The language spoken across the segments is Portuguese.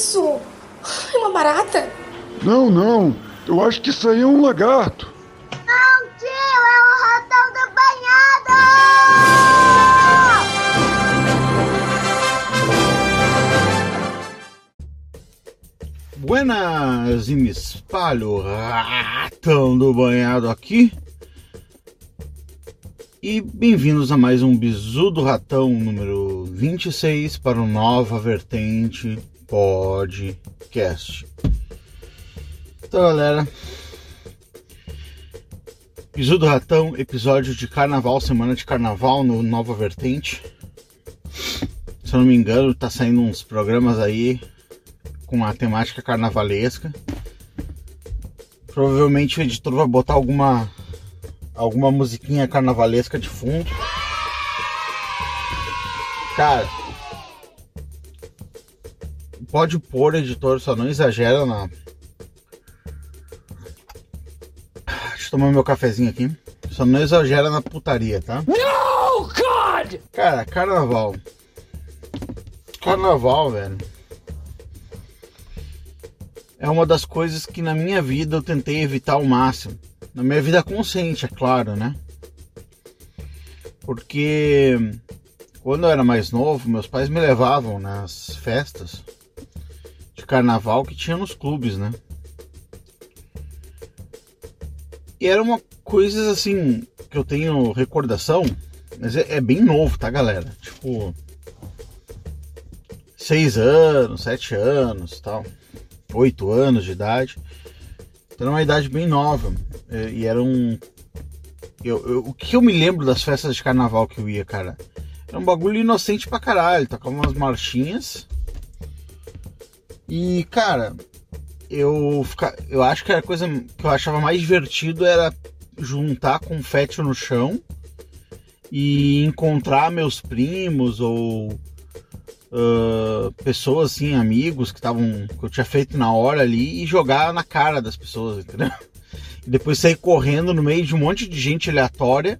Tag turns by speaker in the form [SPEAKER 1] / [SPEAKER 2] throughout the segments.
[SPEAKER 1] isso? É uma barata?
[SPEAKER 2] Não, não. Eu acho que isso aí é um lagarto.
[SPEAKER 3] Não, tio, é o ratão do banhado!
[SPEAKER 4] Buenas, e me espalho, ratão do banhado aqui. E bem-vindos a mais um Bizu do Ratão número 26 para o Nova Vertente Podcast. Então, galera, Bizu do Ratão, episódio de carnaval, semana de carnaval no Nova Vertente. Se eu não me engano, tá saindo uns programas aí com uma temática carnavalesca. Provavelmente o editor vai botar alguma alguma musiquinha carnavalesca de fundo. Cara, pode pôr, editor, só não exagera na. Deixa eu tomar meu cafezinho aqui. Só não exagera na putaria, tá?
[SPEAKER 5] No, God!
[SPEAKER 4] Cara, carnaval. Carnaval, velho. É uma das coisas que na minha vida eu tentei evitar ao máximo na minha vida consciente, é claro, né? Porque quando eu era mais novo, meus pais me levavam nas festas carnaval que tinha nos clubes, né? E era uma coisa assim que eu tenho recordação, mas é, é bem novo, tá, galera? Tipo, seis anos, sete anos, tal, oito anos de idade. Então era uma idade bem nova. É, e era um. Eu, eu, o que eu me lembro das festas de carnaval que eu ia, cara? Era um bagulho inocente pra caralho. Tocava umas marchinhas. E, cara, eu, fica, eu acho que a coisa que eu achava mais divertido era juntar confete no chão e encontrar meus primos ou uh, pessoas assim, amigos que estavam que eu tinha feito na hora ali e jogar na cara das pessoas, entendeu? E depois sair correndo no meio de um monte de gente aleatória,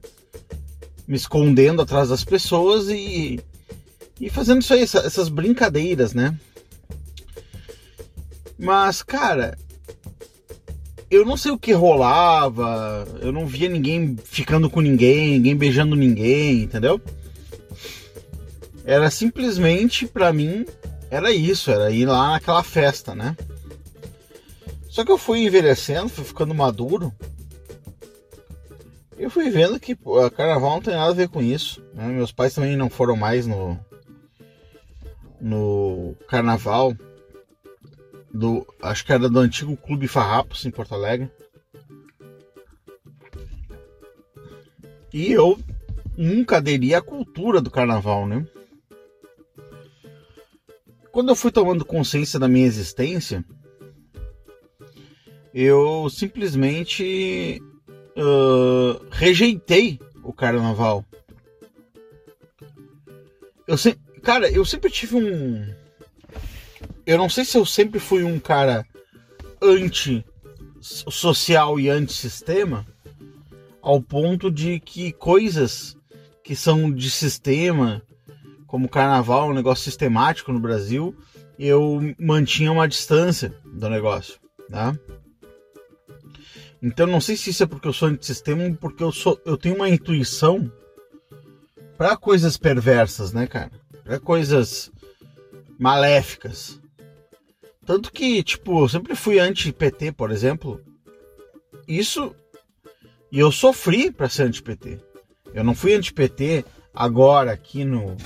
[SPEAKER 4] me escondendo atrás das pessoas e e fazendo isso aí, essas brincadeiras, né? Mas, cara, eu não sei o que rolava, eu não via ninguém ficando com ninguém, ninguém beijando ninguém, entendeu? Era simplesmente para mim era isso, era ir lá naquela festa, né? Só que eu fui envelhecendo, fui ficando maduro. Eu fui vendo que pô, carnaval não tem nada a ver com isso. Né? Meus pais também não foram mais no no carnaval do acho que era do antigo Clube Farrapos em Porto Alegre. E eu nunca aderi à cultura do carnaval, né? Quando eu fui tomando consciência da minha existência, eu simplesmente uh, rejeitei o carnaval. Eu se... Cara, eu sempre tive um. Eu não sei se eu sempre fui um cara anti-social e anti-sistema, ao ponto de que coisas que são de sistema como carnaval, um negócio sistemático no Brasil, eu mantinha uma distância do negócio, tá? Então não sei se isso é porque eu sou antissistema ou porque eu sou eu tenho uma intuição para coisas perversas, né, cara? Para coisas maléficas. Tanto que, tipo, eu sempre fui anti-PT, por exemplo. Isso e eu sofri para ser anti-PT. Eu não fui anti-PT agora aqui no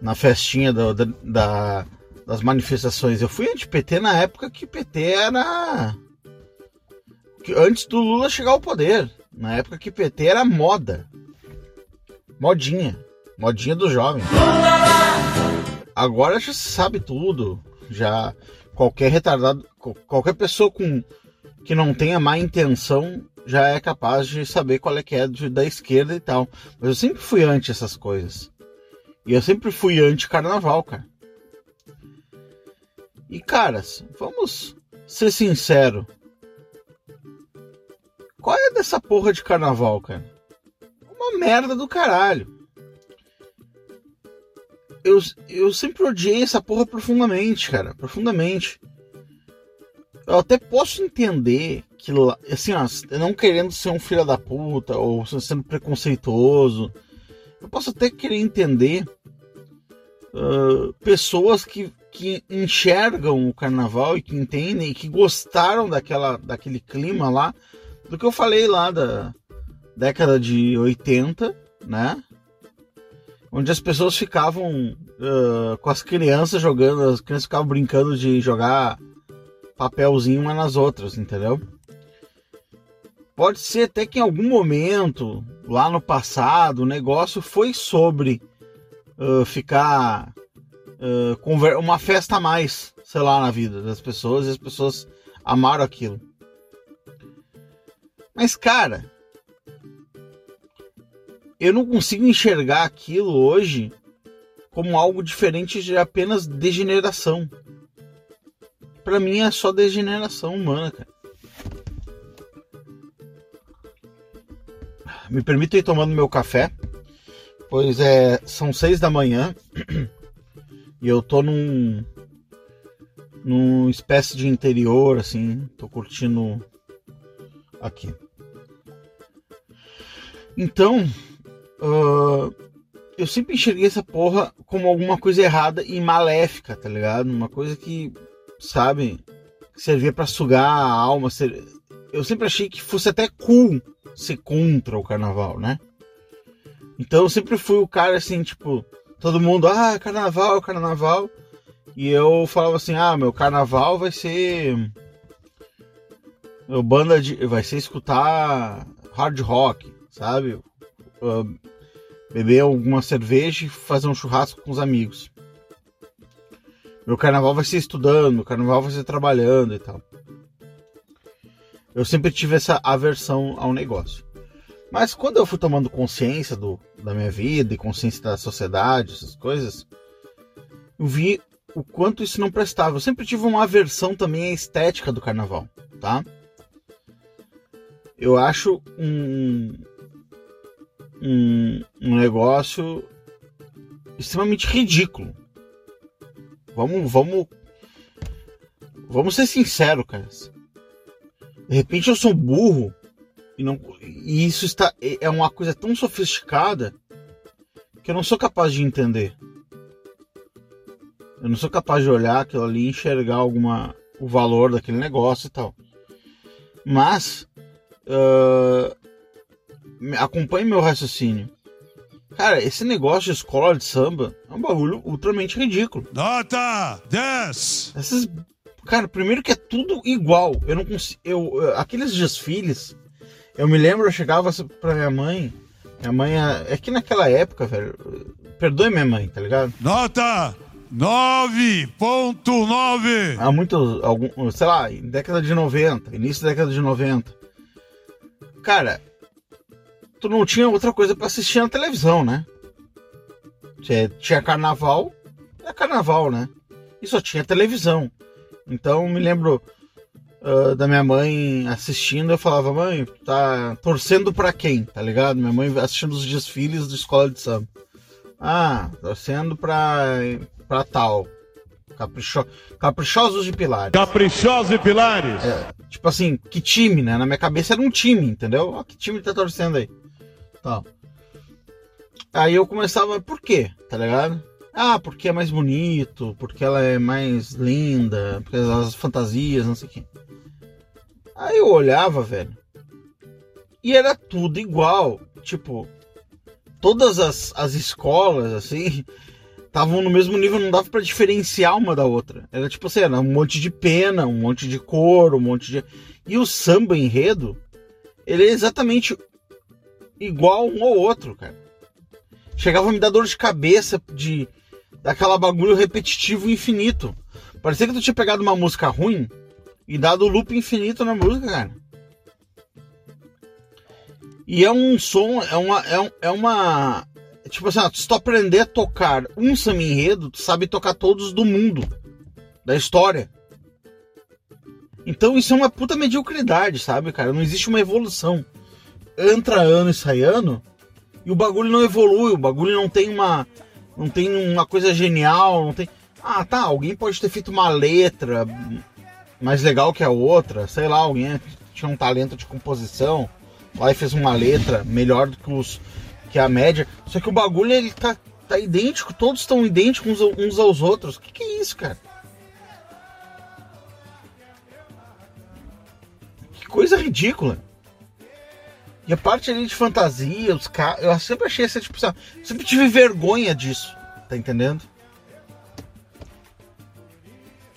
[SPEAKER 4] na festinha do, da, da, das manifestações. Eu fui anti-PT na época que PT era. Antes do Lula chegar ao poder. Na época que PT era moda. Modinha. Modinha do jovem. Agora já se sabe tudo. Já qualquer retardado, qualquer pessoa com que não tenha má intenção já é capaz de saber qual é que é da esquerda e tal. Mas eu sempre fui anti essas coisas. E eu sempre fui anti-carnaval, cara. E caras, vamos ser sincero. Qual é dessa porra de carnaval, cara? Uma merda do caralho. Eu, eu sempre odiei essa porra profundamente, cara. Profundamente. Eu até posso entender que, assim, ó, não querendo ser um filho da puta ou sendo preconceituoso, eu posso até querer entender uh, pessoas que, que enxergam o carnaval e que entendem e que gostaram daquela, daquele clima lá, do que eu falei lá da década de 80, né? Onde as pessoas ficavam uh, com as crianças jogando, as crianças ficavam brincando de jogar papelzinho uma nas outras, entendeu? Pode ser até que em algum momento, lá no passado, o negócio foi sobre uh, ficar uh, uma festa a mais, sei lá, na vida das pessoas e as pessoas amaram aquilo. Mas, cara, eu não consigo enxergar aquilo hoje como algo diferente de apenas degeneração para mim é só degeneração humana, cara. Me permita ir tomando meu café, pois é, são seis da manhã e eu tô num num espécie de interior assim, tô curtindo aqui. Então, uh, eu sempre enxerguei essa porra como alguma coisa errada e maléfica, tá ligado? Uma coisa que sabe? Servia para sugar a alma. Eu sempre achei que fosse até cool ser contra o carnaval, né? Então eu sempre fui o cara assim, tipo, todo mundo, ah, carnaval, carnaval. E eu falava assim, ah, meu carnaval vai ser. Meu banda de. Vai ser escutar hard rock, sabe? Uh, beber alguma cerveja e fazer um churrasco com os amigos. Meu carnaval vai ser estudando, meu carnaval vai ser trabalhando e tal. Eu sempre tive essa aversão ao negócio. Mas quando eu fui tomando consciência do, da minha vida e consciência da sociedade, essas coisas, eu vi o quanto isso não prestava. Eu sempre tive uma aversão também à estética do carnaval, tá? Eu acho um, um, um negócio extremamente ridículo. Vamos, vamos. Vamos ser sinceros, cara. De repente eu sou burro e não e isso está é uma coisa tão sofisticada que eu não sou capaz de entender. Eu não sou capaz de olhar aquilo ali e enxergar alguma o valor daquele negócio e tal. Mas uh, acompanhe meu raciocínio. Cara, esse negócio de escola de samba é um bagulho ultramente ridículo.
[SPEAKER 6] Nota 10!
[SPEAKER 4] Essas. Cara, primeiro que é tudo igual. Eu não consigo. Eu, aqueles desfiles. Eu me lembro, eu chegava pra minha mãe. Minha mãe. É que naquela época, velho. Perdoe minha mãe, tá ligado?
[SPEAKER 6] Nota 9.9!
[SPEAKER 4] Há muito. Algum, sei lá, década de 90, início da década de 90. Cara, tu não tinha outra coisa para assistir na televisão, né? Tinha carnaval, é carnaval, né? E só tinha televisão. Então me lembro uh, da minha mãe assistindo, eu falava, mãe, tá torcendo para quem, tá ligado? Minha mãe assistindo os desfiles da escola de samba. Ah, torcendo pra, pra tal. Capricho... Caprichosos de Pilares.
[SPEAKER 6] Caprichosos de Pilares?
[SPEAKER 4] É, tipo assim, que time, né? Na minha cabeça era um time, entendeu? Ó, que time tá torcendo aí? Tal. Aí eu começava, por quê? Tá ligado? Ah, porque é mais bonito, porque ela é mais linda, porque as fantasias, não sei o quê. Aí eu olhava, velho, e era tudo igual. Tipo, todas as, as escolas, assim, estavam no mesmo nível, não dava para diferenciar uma da outra. Era tipo assim, era um monte de pena, um monte de couro, um monte de. E o samba enredo, ele é exatamente igual um ou outro, cara. Chegava a me dar dor de cabeça de daquela bagulho repetitivo infinito. Parecia que tu tinha pegado uma música ruim e dado loop infinito na música, cara. E é um som, é uma. É, um, é uma. Tipo assim, se tu aprender a tocar um samba enredo, tu sabe tocar todos do mundo, da história. Então isso é uma puta mediocridade, sabe, cara? Não existe uma evolução entra ano e sai ano e o bagulho não evolui, o bagulho não tem uma, não tem uma coisa genial, não tem. Ah, tá, alguém pode ter feito uma letra mais legal que a outra, sei lá, alguém tinha um talento de composição, lá e fez uma letra melhor do que os que a média. Só que o bagulho ele tá, tá idêntico, todos estão idênticos uns, uns aos outros. O que, que é isso, cara? Que coisa ridícula. E a parte ali de fantasia, os. Eu sempre achei essa, tipo? Sempre tive vergonha disso, tá entendendo?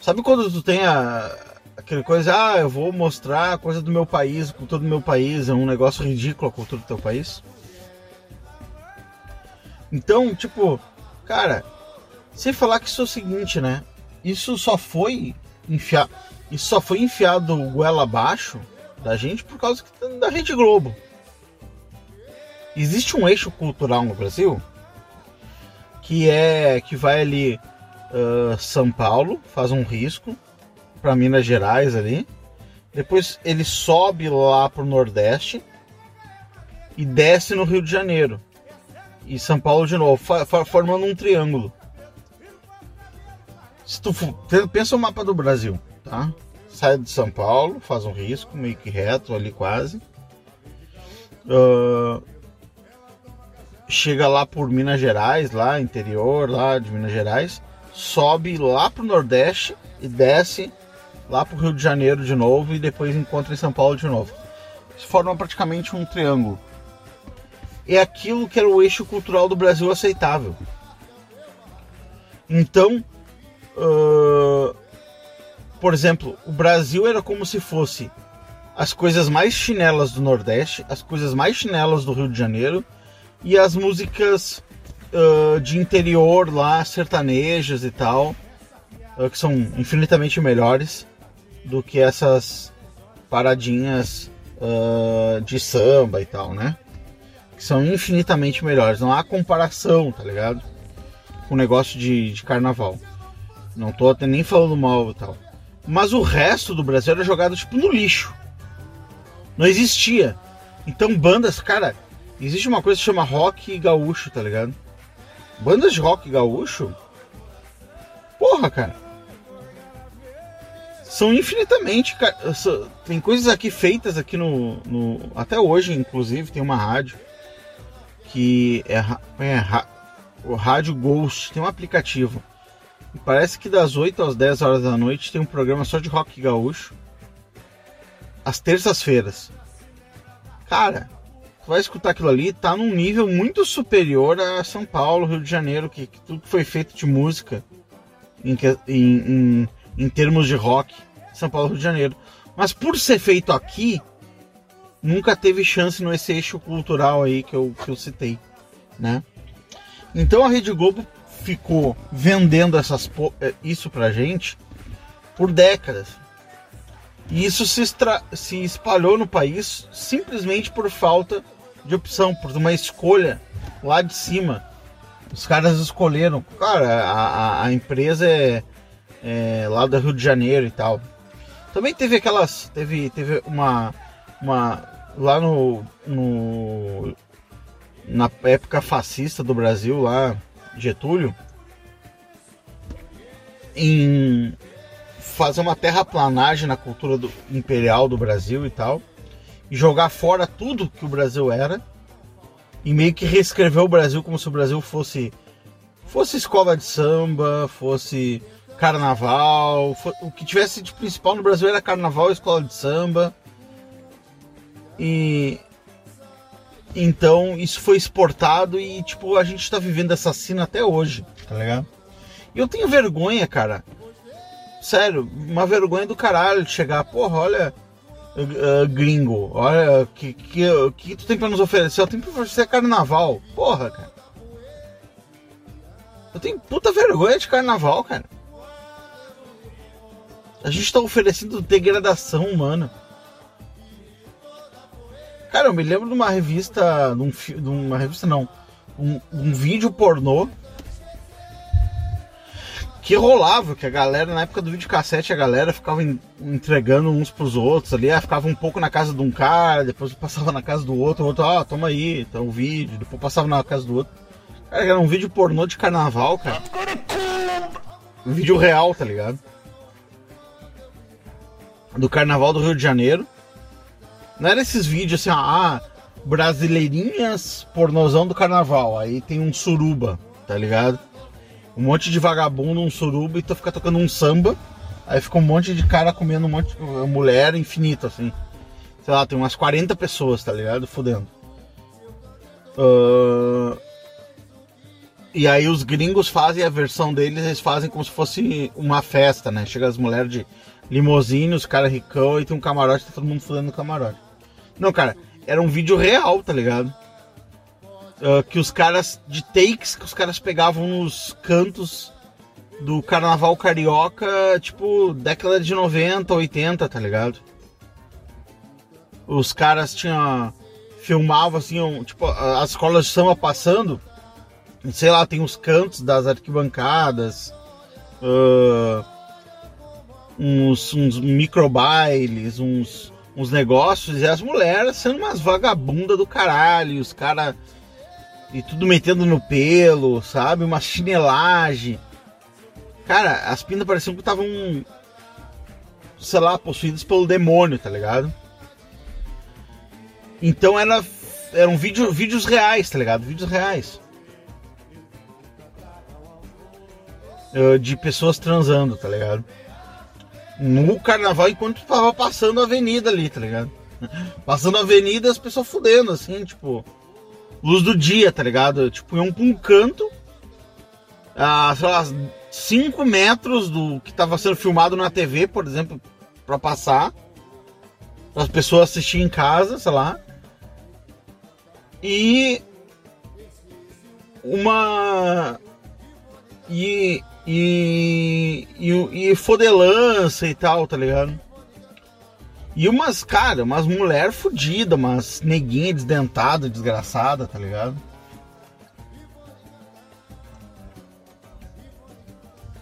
[SPEAKER 4] Sabe quando tu tem a, aquele coisa, ah, eu vou mostrar a coisa do meu país, a cultura do meu país, é um negócio ridículo a cultura do teu país? Então, tipo, cara, sem falar que isso é o seguinte, né? Isso só foi enfiar, isso só foi enfiado goela abaixo da gente por causa da Rede Globo. Existe um eixo cultural no Brasil que é que vai ali uh, São Paulo, faz um risco para Minas Gerais ali, depois ele sobe lá pro Nordeste e desce no Rio de Janeiro e São Paulo de novo, formando um triângulo. Se tu for, pensa o mapa do Brasil, tá? Sai de São Paulo, faz um risco meio que reto ali quase. Uh, chega lá por Minas Gerais, lá interior, lá de Minas Gerais, sobe lá pro Nordeste e desce lá pro Rio de Janeiro de novo e depois encontra em São Paulo de novo. Isso forma praticamente um triângulo. É aquilo que era o eixo cultural do Brasil aceitável. Então, uh, por exemplo, o Brasil era como se fosse as coisas mais chinelas do Nordeste, as coisas mais chinelas do Rio de Janeiro e as músicas uh, de interior lá, sertanejas e tal, uh, que são infinitamente melhores do que essas paradinhas uh, de samba e tal, né? Que são infinitamente melhores. Não há comparação, tá ligado? Com o negócio de, de carnaval. Não tô até nem falando mal e tal. Mas o resto do Brasil era jogado tipo no lixo. Não existia. Então bandas, cara, Existe uma coisa que chama rock gaúcho, tá ligado? Bandas de rock gaúcho? Porra, cara. São infinitamente. Tem coisas aqui feitas aqui no, no. Até hoje, inclusive, tem uma rádio. Que é, é o Rádio Ghost. Tem um aplicativo. E parece que das 8 às 10 horas da noite tem um programa só de rock gaúcho. Às terças-feiras. Cara, vai escutar aquilo ali, tá num nível muito superior a São Paulo, Rio de Janeiro, que, que tudo que foi feito de música em, em, em, termos de rock, São Paulo, Rio de Janeiro. Mas por ser feito aqui, nunca teve chance no esse eixo cultural aí que eu, que eu citei, né? Então a Rede Globo ficou vendendo essas, eh, isso pra gente por décadas. E isso se, extra... se espalhou no país simplesmente por falta de opção, por uma escolha lá de cima. Os caras escolheram. Cara, a, a, empresa é, é, lá do Rio de Janeiro e tal. Também teve aquelas. Teve, teve uma. uma lá no, no. Na época fascista do Brasil, lá, Getúlio. Em fazer uma terraplanagem na cultura do, imperial do Brasil e tal, e jogar fora tudo que o Brasil era, e meio que reescrever o Brasil como se o Brasil fosse fosse escola de samba, fosse carnaval, o que tivesse de principal no Brasil era carnaval e escola de samba. E então isso foi exportado e tipo a gente tá vivendo essa cena até hoje, tá ligado? E eu tenho vergonha, cara, sério, uma vergonha do caralho de chegar, porra, olha, uh, gringo, olha, que, que, que tu tem pra nos oferecer? Eu tenho pra oferecer carnaval, porra, cara. Eu tenho puta vergonha de carnaval, cara. A gente tá oferecendo degradação humana. Cara, eu me lembro de uma revista, de, um, de uma revista não, um, um vídeo pornô que rolava, que a galera, na época do videocassete, a galera ficava entregando uns pros outros ali, ficava um pouco na casa de um cara, depois passava na casa do outro, o outro, ah, toma aí, tá o vídeo, depois passava na casa do outro. Cara, era um vídeo pornô de carnaval, cara. Um vídeo real, tá ligado? Do carnaval do Rio de Janeiro. Não era esses vídeos assim, ah, brasileirinhas pornozão do carnaval. Aí tem um suruba, tá ligado? Um monte de vagabundo, um suruba, e tu fica tocando um samba. Aí fica um monte de cara comendo um monte de mulher infinito, assim. Sei lá, tem umas 40 pessoas, tá ligado? Fudendo. Uh, E aí os gringos fazem a versão deles, eles fazem como se fosse uma festa, né? Chega as mulheres de limousine, os caras ricão e tem um camarote, tá todo mundo fudendo no camarote. Não, cara, era um vídeo real, tá ligado? Uh, que os caras, de takes que os caras pegavam nos cantos do carnaval carioca, tipo, década de 90, 80, tá ligado? Os caras tinham. filmavam assim, um, tipo, as escolas de samba passando sei lá, tem os cantos das arquibancadas, uh, uns, uns microbailes, uns, uns negócios, e as mulheres sendo umas vagabundas do caralho, os caras. E tudo metendo no pelo, sabe? Uma chinelagem. Cara, as pintas pareciam que estavam. Sei lá, possuídas pelo demônio, tá ligado? Então era, eram vídeo, vídeos reais, tá ligado? Vídeos reais. uh, de pessoas transando, tá ligado? No carnaval, enquanto tava passando a avenida ali, tá ligado? Passando a avenida as pessoas fudendo, assim, tipo. Luz do dia, tá ligado? Tipo, iam pra um canto, a, sei lá, 5 metros do que tava sendo filmado na TV, por exemplo, pra passar. Para as pessoas assistirem em casa, sei lá. E. Uma. E e, e, e fodelança e tal, tá ligado? E umas, cara, umas mulher fodida, umas neguinha desdentada, desgraçada, tá ligado?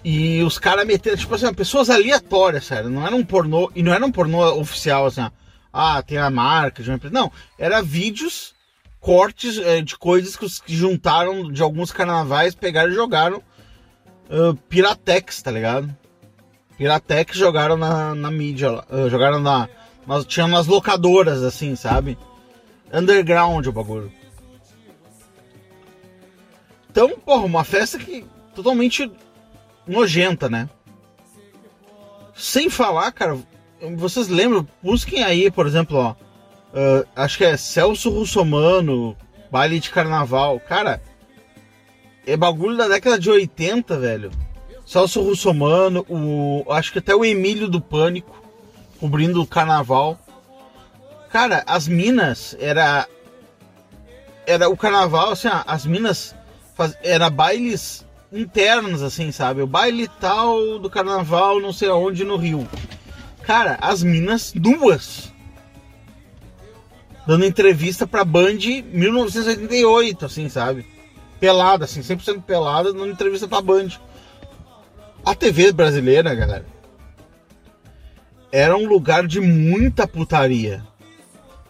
[SPEAKER 4] E os caras meteram, tipo assim, pessoas aleatórias, sério. Não era um pornô, e não era um pornô oficial, assim, ah, tem a marca de uma empresa. Não, era vídeos, cortes é, de coisas que, os, que juntaram de alguns carnavais, pegaram e jogaram uh, Piratex, tá ligado? Piratex jogaram na, na mídia, uh, jogaram na. Nós nas locadoras, assim, sabe? Underground o bagulho. Então, porra, uma festa que totalmente nojenta, né? Sem falar, cara, vocês lembram? Busquem aí, por exemplo, ó. Uh, acho que é Celso Russomano, baile de carnaval. Cara, é bagulho da década de 80, velho. Celso Russomano, o, acho que até o Emílio do Pânico, cobrindo o carnaval. Cara, as minas era. Era o carnaval, assim, as minas. Faz, era bailes internos, assim, sabe? O baile tal do carnaval, não sei aonde, no Rio. Cara, as minas duas. Dando entrevista pra Band 1988, assim, sabe? pelada, assim, 100% pelada, numa entrevista pra Band. A TV brasileira, galera, era um lugar de muita putaria.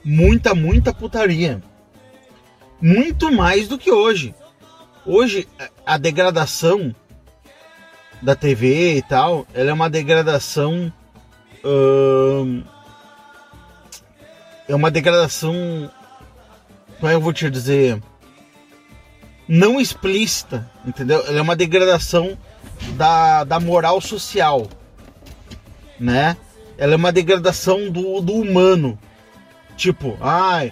[SPEAKER 4] Muita, muita putaria. Muito mais do que hoje. Hoje, a degradação da TV e tal, ela é uma degradação. Hum, é uma degradação. Como é que eu vou te dizer? não explícita, entendeu? Ela é uma degradação da, da moral social, né? Ela é uma degradação do, do humano. Tipo, ai,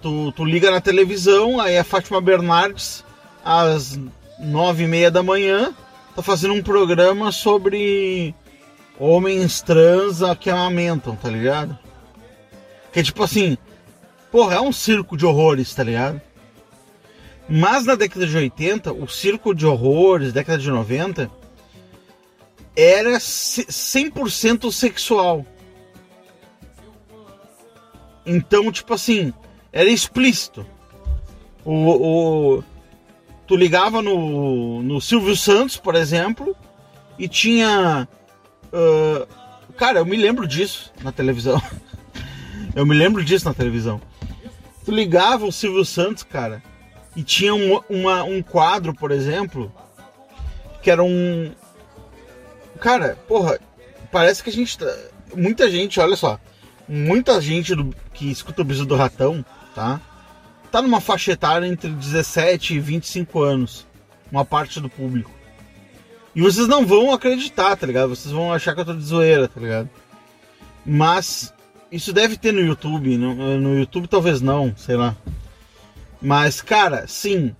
[SPEAKER 4] tu, tu liga na televisão, aí a Fátima Bernardes, às nove e meia da manhã, tá fazendo um programa sobre homens trans que amamentam, tá ligado? Que é tipo assim, porra, é um circo de horrores, tá ligado? Mas na década de 80, o circo de horrores, década de 90, era 100% sexual. Então, tipo assim, era explícito. O, o, tu ligava no, no Silvio Santos, por exemplo, e tinha. Uh, cara, eu me lembro disso na televisão. eu me lembro disso na televisão. Tu ligava o Silvio Santos, cara E tinha um, uma, um quadro, por exemplo, que era um. Cara, porra, parece que a gente. Tá... Muita gente, olha só. Muita gente do... que escuta o biso do ratão, tá? Tá numa faixa etária entre 17 e 25 anos. Uma parte do público. E vocês não vão acreditar, tá ligado? Vocês vão achar que eu tô de zoeira, tá ligado? Mas isso deve ter no YouTube. No, no YouTube talvez não, sei lá. Mas, cara, sim.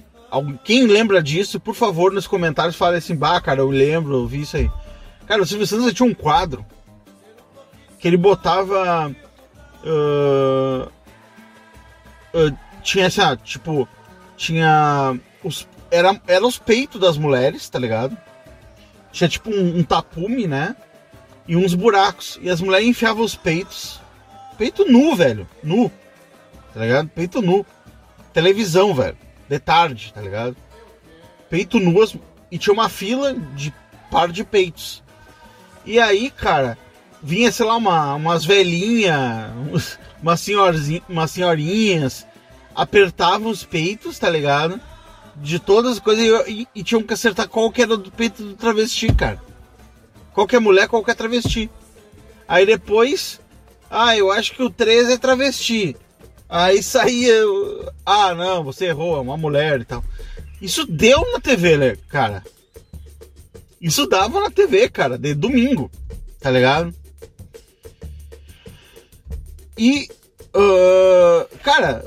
[SPEAKER 4] Quem lembra disso, por favor, nos comentários fale assim, bah, cara, eu lembro, eu vi isso aí. Cara, o Silvio Santos tinha um quadro que ele botava. Uh, uh, tinha assim, ah, tipo, tinha. Os, era, era os peitos das mulheres, tá ligado? Tinha tipo um, um tapume, né? E uns buracos. E as mulheres enfiavam os peitos. Peito nu, velho. Nu. Tá ligado? Peito nu. Televisão, velho. De tarde, tá ligado? Peito nu. E tinha uma fila de par de peitos. E aí, cara, vinha, sei lá, uma, umas velhinhas, umas, umas senhorinhas, apertavam os peitos, tá ligado? De todas as coisas e, e, e tinham que acertar qual que era do peito do travesti, cara. Qualquer mulher, qualquer travesti. Aí depois, ah, eu acho que o 13 é travesti. Aí saía, ah, não, você errou, é uma mulher e tal. Isso deu na TV, né, cara? Isso dava na TV, cara, de domingo, tá ligado? E, uh, cara,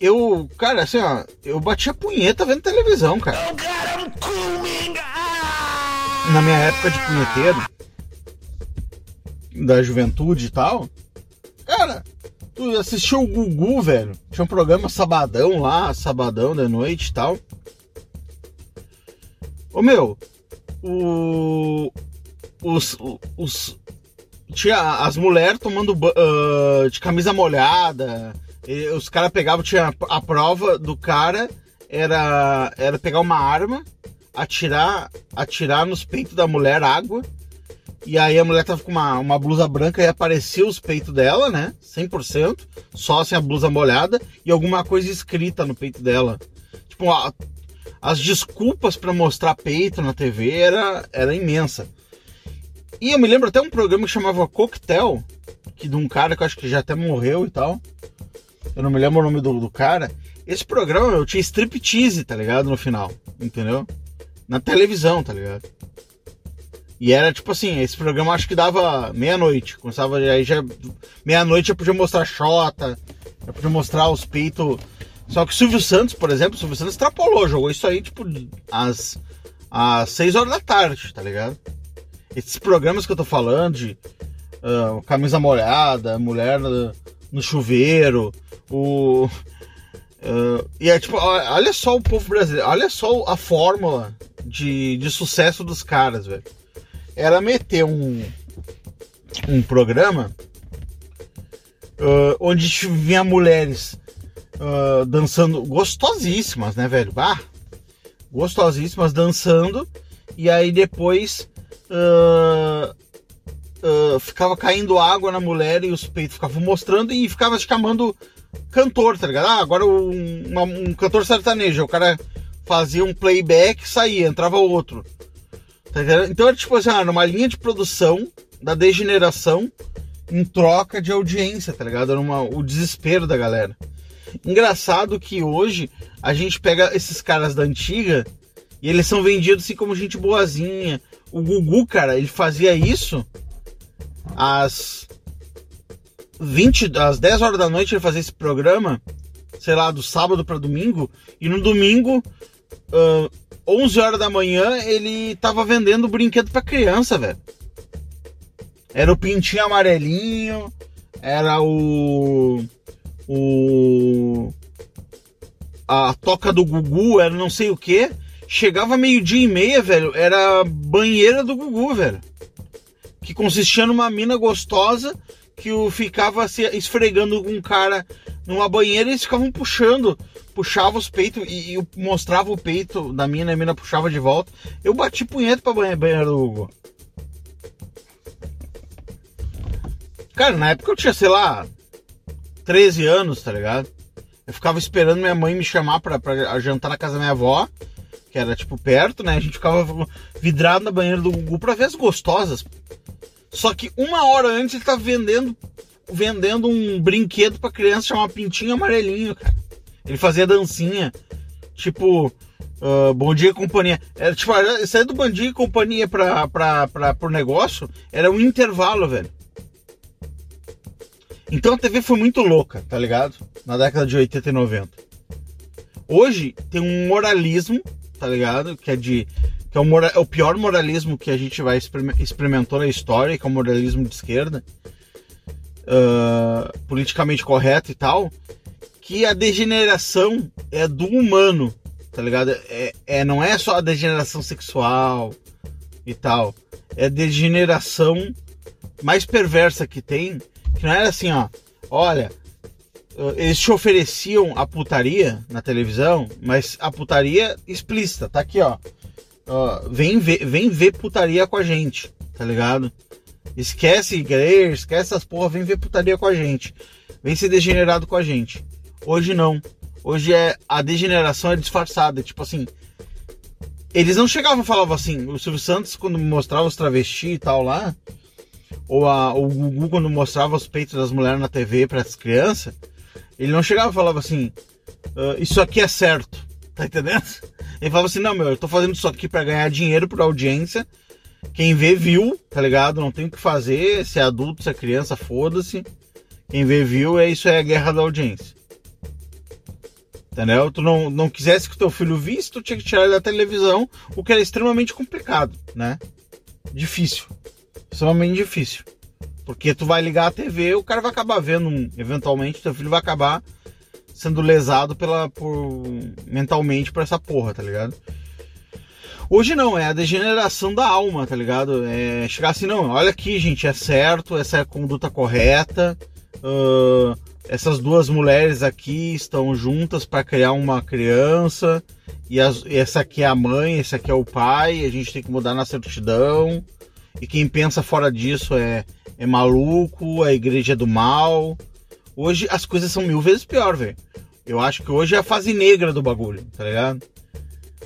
[SPEAKER 4] eu, cara, assim, ó, eu bati a punheta vendo televisão, cara. Na minha época de punheteiro, da juventude e tal, cara, tu assistiu o Gugu, velho. Tinha um programa sabadão lá, sabadão da noite e tal. Ô meu, o. Os. os tinha as mulheres tomando uh, de camisa molhada. os caras pegavam, tinha a prova do cara era, era pegar uma arma, atirar, atirar nos peitos da mulher água. E aí a mulher tava com uma, uma blusa branca e aparecia os peitos dela, né? 100%, só sem a blusa molhada e alguma coisa escrita no peito dela. Tipo, a, as desculpas para mostrar peito na TV era, era imensa. E eu me lembro até um programa que chamava Coquetel, que de um cara que eu acho que já até morreu e tal. Eu não me lembro o nome do, do cara. Esse programa eu tinha striptease, tá ligado? No final, entendeu? Na televisão, tá ligado? E era tipo assim, esse programa acho que dava meia-noite. Começava aí já. Meia-noite já podia mostrar Xota, já podia mostrar os peitos só que o Silvio Santos, por exemplo, o Silvio Santos extrapolou, jogou isso aí, tipo, às, às 6 horas da tarde, tá ligado? Esses programas que eu tô falando de uh, camisa molhada, mulher no, no chuveiro, o. Uh, e é tipo, olha só o povo brasileiro, olha só a fórmula de, de sucesso dos caras, velho. Era meter um, um programa uh, onde vinha mulheres uh, dançando gostosíssimas, né, velho? Bah, gostosíssimas dançando. E aí depois uh, ficava caindo água na mulher e os peitos ficavam mostrando e ficava chamando cantor, tá ligado? Ah, agora um, um cantor sertanejo. O cara fazia um playback saía, entrava outro. Tá então era tipo assim, ah, numa linha de produção da degeneração em troca de audiência, tá ligado? Era uma, o desespero da galera. Engraçado que hoje a gente pega esses caras da antiga e eles são vendidos assim como gente boazinha. O Gugu, cara, ele fazia isso às 20, às 10 horas da noite ele fazia esse programa, sei lá, do sábado para domingo, e no domingo, uh, 11 horas da manhã, ele tava vendendo brinquedo para criança, velho. Era o pintinho amarelinho, era o o a toca do Gugu era não sei o que. Chegava meio-dia e meia, velho, era a banheira do Gugu, velho. Que consistia numa mina gostosa que o ficava se esfregando com um cara numa banheira e eles ficavam puxando, puxava os peitos e, e mostrava o peito da mina, a mina puxava de volta. Eu bati punheta pra banheira, do Gugu. Cara, na época eu tinha, sei lá, 13 anos, tá ligado? Eu ficava esperando minha mãe me chamar pra, pra jantar na casa da minha avó, que era tipo perto, né? A gente ficava vidrado na banheira do Gugu pra ver as gostosas. Só que uma hora antes ele tava vendendo, vendendo um brinquedo pra criança chamado Pintinho Amarelinho, cara. Ele fazia dancinha, tipo, uh, Bom Dia e Companhia. Era, tipo, sair do Bom Dia e Companhia pra, pra, pra, pro negócio era um intervalo, velho. Então a TV foi muito louca, tá ligado? Na década de 80 e 90. Hoje tem um moralismo, tá ligado? Que é de. Que é o, mora, é o pior moralismo que a gente vai experimentou na história, que é o moralismo de esquerda. Uh, politicamente correto e tal. Que a degeneração é do humano, tá ligado? É, é, não é só a degeneração sexual e tal. É a degeneração mais perversa que tem que não era assim, ó. Olha, eles te ofereciam a putaria na televisão, mas a putaria explícita, tá aqui, ó. Vem, ver, vem ver putaria com a gente, tá ligado? Esquece igreja, esquece essas porra, vem ver putaria com a gente. Vem ser degenerado com a gente. Hoje não. Hoje é a degeneração é disfarçada, tipo assim. Eles não chegavam e falavam assim, o Silvio Santos quando mostrava os travestis e tal lá, ou a, o Gugu quando mostrava os peitos das mulheres na TV para as crianças, ele não chegava e falava assim, uh, isso aqui é certo, tá entendendo? Ele falava assim, não meu, eu tô fazendo isso aqui para ganhar dinheiro para audiência, quem vê viu, tá ligado? Não tem o que fazer, se é adulto, se é criança, foda-se. Quem vê viu, é isso é a guerra da audiência. Entendeu? Tu não, não quisesse que teu filho visse, tu tinha que tirar ele da televisão, o que era extremamente complicado, né? Difícil extremamente difícil. Porque tu vai ligar a TV, o cara vai acabar vendo, eventualmente, teu filho vai acabar sendo lesado pela, por, mentalmente por essa porra, tá ligado? Hoje não, é a degeneração da alma, tá ligado? É chegar assim, não, olha aqui, gente, é certo, essa é a conduta correta. Uh, essas duas mulheres aqui estão juntas para criar uma criança. E as, essa aqui é a mãe, esse aqui é o pai, a gente tem que mudar na certidão. E quem pensa fora disso é, é maluco, a igreja é do mal. Hoje as coisas são mil vezes pior, velho. Eu acho que hoje é a fase negra do bagulho, tá ligado?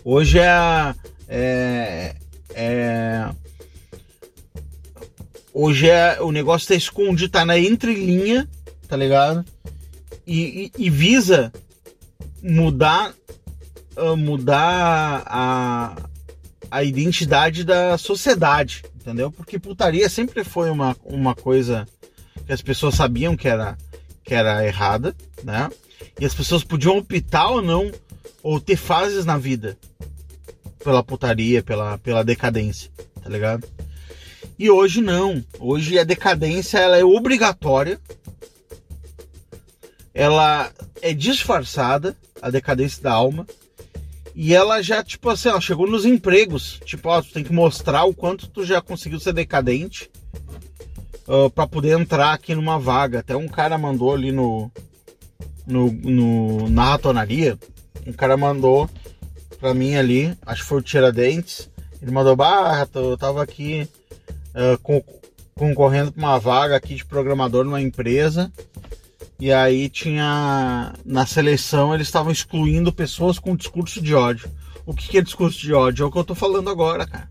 [SPEAKER 4] Hoje é. É, é, hoje é. O negócio tá escondido, tá na entrelinha, tá ligado? E, e, e visa mudar. Uh, mudar a, a identidade da sociedade, entendeu? Porque putaria sempre foi uma, uma coisa que as pessoas sabiam que era, que era errada, né? E as pessoas podiam optar ou não, ou ter fases na vida pela putaria, pela, pela decadência, tá ligado? E hoje não. Hoje a decadência ela é obrigatória. Ela é disfarçada, a decadência da alma. E ela já, tipo assim, ela chegou nos empregos. Tipo, ó, tu tem que mostrar o quanto tu já conseguiu ser decadente uh, para poder entrar aqui numa vaga. Até um cara mandou ali no, no, no na ratonaria. Um cara mandou pra mim ali, acho que foi o Tiradentes. Ele mandou, barra, eu tava aqui uh, com, concorrendo pra uma vaga aqui de programador numa empresa. E aí tinha. Na seleção eles estavam excluindo pessoas com discurso de ódio. O que, que é discurso de ódio? É o que eu tô falando agora, cara.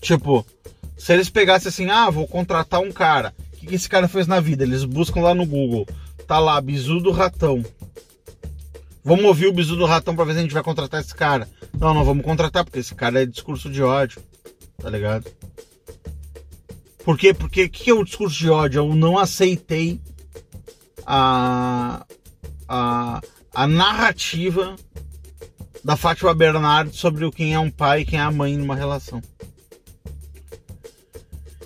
[SPEAKER 4] Tipo, se eles pegassem assim, ah, vou contratar um cara. O que, esse cara fez na vida? Eles buscam lá no Google. Tá lá, bizu do ratão. Vamos ouvir o bizu do ratão pra ver se a gente vai contratar esse cara. Não, não vamos contratar, porque esse cara é discurso de ódio. Tá ligado? Por quê? Porque o que é o discurso de ódio? Eu não aceitei a, a, a narrativa da Fátima Bernardes sobre o quem é um pai e quem é a mãe numa relação.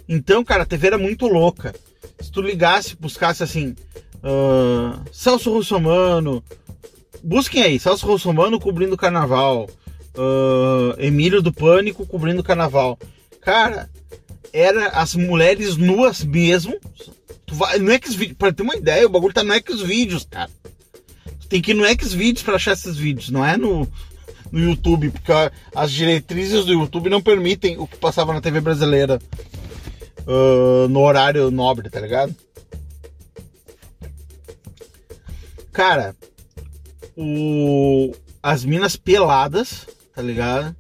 [SPEAKER 4] Então, cara, a TV era muito louca. Se tu ligasse, buscasse assim, uh, Celso Russomano, busquem aí, Celso Russomano cobrindo carnaval, uh, Emílio do Pânico cobrindo carnaval. Cara, era as mulheres nuas mesmo, Tu vai no Xvideos, pra ter uma ideia, o bagulho tá no Xvideos, cara. Tu tem que ir no Xvideos pra achar esses vídeos, não é no, no YouTube, porque as diretrizes do YouTube não permitem o que passava na TV brasileira uh, no horário nobre, tá ligado? Cara, o as minas peladas, tá ligado?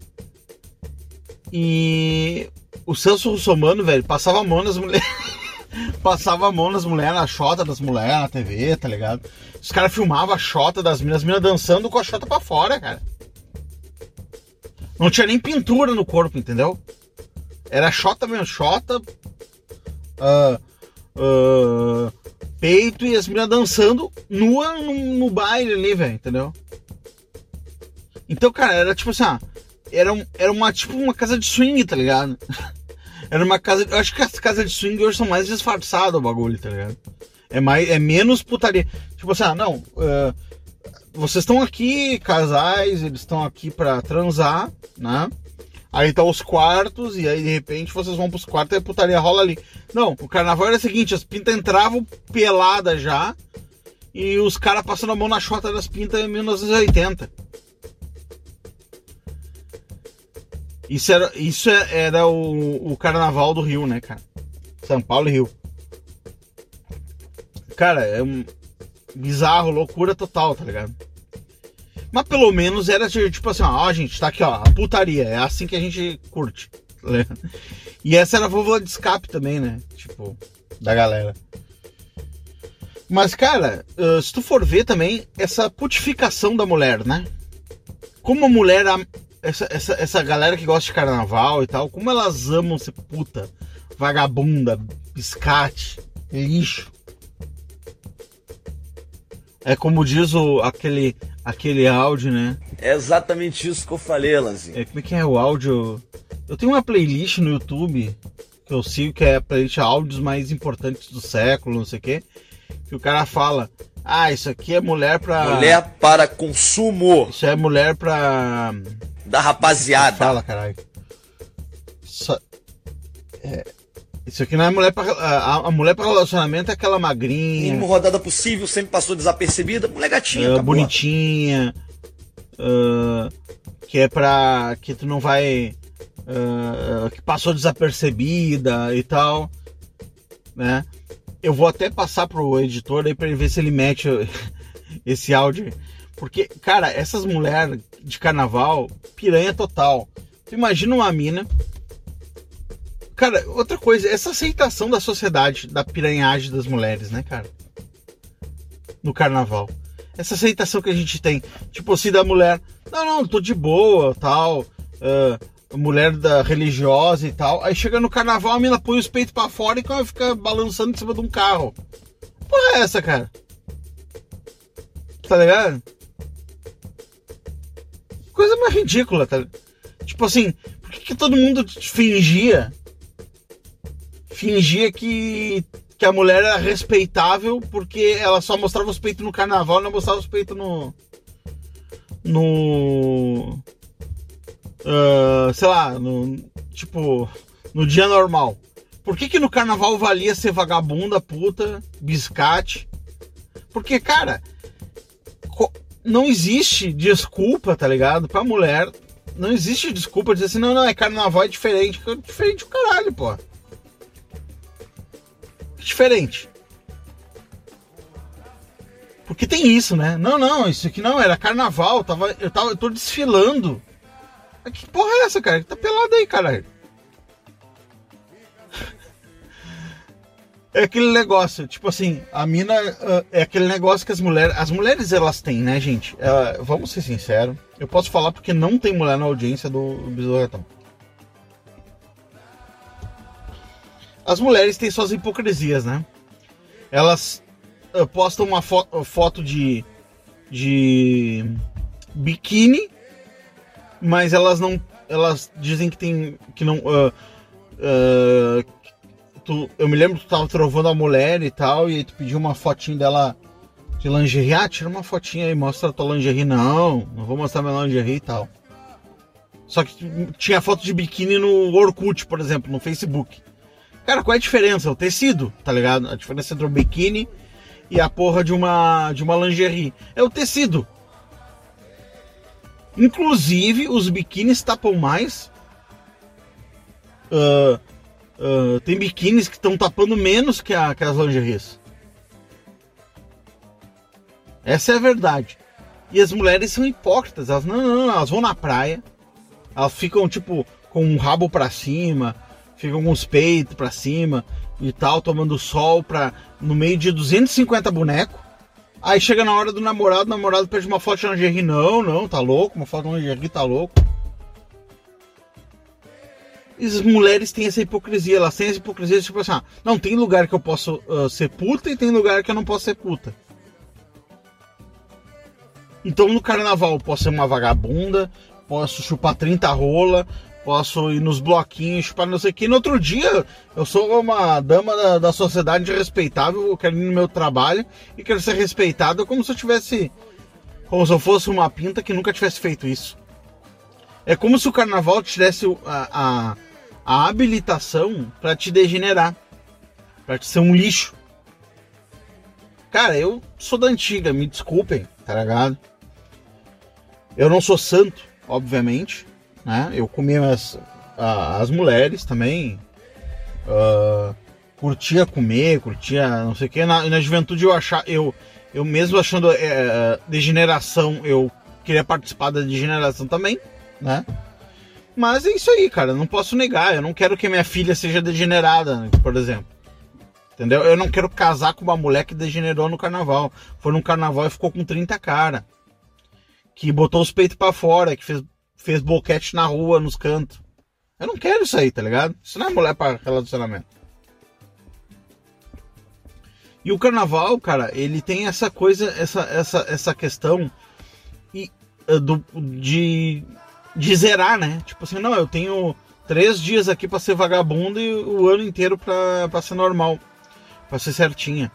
[SPEAKER 4] E o Celso Russomano, velho, passava a mão nas mulheres. passava a mão nas mulheres, na chota das mulheres, na TV, tá ligado? Os caras filmavam a chota das minas, as minas dançando com a chota pra fora, cara. Não tinha nem pintura no corpo, entendeu? Era chota mesmo, chota. ah, ah, peito e as meninas dançando nua no, no baile ali, velho, entendeu? Então, cara, era tipo assim, ah, era, um, era uma tipo uma casa de swing, tá ligado? Era uma casa. Eu acho que as casas de swing hoje são mais disfarçadas o bagulho, tá ligado? É, mais, é menos putaria. Tipo assim, ah, não. Uh, vocês estão aqui, casais, eles estão aqui pra transar, né? Aí tá os quartos, e aí de repente vocês vão pros quartos e a putaria rola ali. Não, o carnaval era o seguinte: as pintas entravam peladas já, e os caras passando a mão na chota das pintas em 1980. Isso era, isso era o, o carnaval do Rio, né, cara? São Paulo e Rio. Cara, é um bizarro, loucura total, tá ligado? Mas pelo menos era tipo assim, ó, gente, tá aqui, ó, a putaria, é assim que a gente curte. Tá? E essa era a válvula de escape também, né? Tipo, da galera. Mas, cara, se tu for ver também, essa putificação da mulher, né? Como a mulher essa, essa, essa galera que gosta de carnaval e tal, como elas amam ser puta, vagabunda, biscate, lixo. É como diz o, aquele, aquele áudio, né?
[SPEAKER 7] É exatamente isso que eu falei, Lanzinho.
[SPEAKER 4] É, como é que é o áudio? Eu tenho uma playlist no YouTube que eu sigo, que é a playlist áudios mais importantes do século, não sei o quê. Que o cara fala, ah, isso aqui é mulher pra.
[SPEAKER 7] Mulher para consumo.
[SPEAKER 4] Isso é mulher pra
[SPEAKER 7] da rapaziada.
[SPEAKER 4] Fala, caralho. Só... É... Isso aqui não é mulher para a, a, mulher para relacionamento é aquela magrinha.
[SPEAKER 7] Mínimo rodada possível, sempre passou desapercebida. Mulher gatinha,
[SPEAKER 4] é, bonitinha. Uh, que é pra. que tu não vai. Uh, que passou desapercebida e tal. Né? Eu vou até passar pro editor aí pra ele ver se ele mete esse áudio. Porque, cara, essas mulheres de carnaval, piranha total. Tu imagina uma mina. Cara, outra coisa, essa aceitação da sociedade da piranhagem das mulheres, né, cara? No carnaval. Essa aceitação que a gente tem. Tipo assim, da mulher. Não, não, tô de boa, tal. Uh, mulher da religiosa e tal. Aí chega no carnaval, a mina põe os peitos para fora e fica balançando em cima de um carro. Porra é essa, cara? Tá ligado? coisa mais ridícula, tá? Tipo assim, por que, que todo mundo fingia? Fingia que, que a mulher era respeitável porque ela só mostrava os peitos no carnaval não mostrava os peitos no. No. Uh, sei lá, no. Tipo, no dia normal. Por que, que no carnaval valia ser vagabunda, puta, biscate? Porque, cara, não existe desculpa, tá ligado? Pra mulher, não existe desculpa dizer assim, não, não, é carnaval é diferente. Diferente o caralho, pô. Diferente. Porque tem isso, né? Não, não, isso aqui não, era carnaval, eu tava, eu, tava, eu tô desfilando. Que porra é essa, cara? Tá pelado aí, caralho. É aquele negócio, tipo assim, a mina uh, é aquele negócio que as mulheres. As mulheres elas têm, né, gente? Uh, vamos ser sinceros. Eu posso falar porque não tem mulher na audiência do Besouro As mulheres têm suas hipocrisias, né? Elas uh, postam uma fo foto de. de. biquíni, mas elas não. Elas dizem que tem. que não. Uh, uh, tu, eu me lembro que tu tava trovando a mulher e tal, e aí tu pediu uma fotinho dela de lingerie. Ah, tira uma fotinha aí, mostra a tua lingerie. Não, não vou mostrar minha lingerie e tal. Só que tinha foto de biquíni no Orkut, por exemplo, no Facebook. Cara, qual é a diferença? O tecido, tá ligado? A diferença entre o biquíni e a porra de uma, de uma lingerie. É o tecido. Inclusive, os biquínis tapam mais. Uh, Uh, tem biquínis que estão tapando menos que, a, que as lingeries. Essa é a verdade. E as mulheres são hipócritas. Elas não, não, não, elas vão na praia, elas ficam tipo com o rabo pra cima, ficam com os peitos pra cima e tal, tomando sol pra, no meio de 250 bonecos. Aí chega na hora do namorado, o namorado pede uma foto de lingerie. Não, não, tá louco, uma foto de lingerie, tá louco. E as mulheres têm essa hipocrisia, elas têm essa hipocrisia tipo assim, ah, não, tem lugar que eu posso uh, ser puta e tem lugar que eu não posso ser puta. Então no carnaval eu posso ser uma vagabunda, posso chupar 30 rola, posso ir nos bloquinhos, chupar não sei o que. No outro dia eu sou uma dama da, da sociedade respeitável, eu quero ir no meu trabalho e quero ser respeitado como se eu tivesse. Como se eu fosse uma pinta que nunca tivesse feito isso. É como se o carnaval tivesse a, a, a habilitação para te degenerar, para te ser um lixo. Cara, eu sou da antiga, me desculpem, tá ligado? Eu não sou santo, obviamente, né? Eu comia as, as mulheres também, uh, curtia comer, curtia não sei o que. Na, na juventude eu achava, eu, eu mesmo achando é, degeneração, eu queria participar da degeneração também, né? Mas é isso aí, cara, não posso negar. Eu não quero que minha filha seja degenerada, por exemplo. Entendeu? Eu não quero casar com uma mulher que degenerou no carnaval. Foi no carnaval e ficou com 30 cara que botou os peitos para fora, que fez, fez boquete na rua, nos cantos. Eu não quero isso aí, tá ligado? Isso não é mulher para relacionamento. E o carnaval, cara, ele tem essa coisa, essa, essa, essa questão e, uh, do, de, de zerar, né? Tipo assim, não, eu tenho três dias aqui para ser vagabundo e o ano inteiro para ser normal, para ser certinha.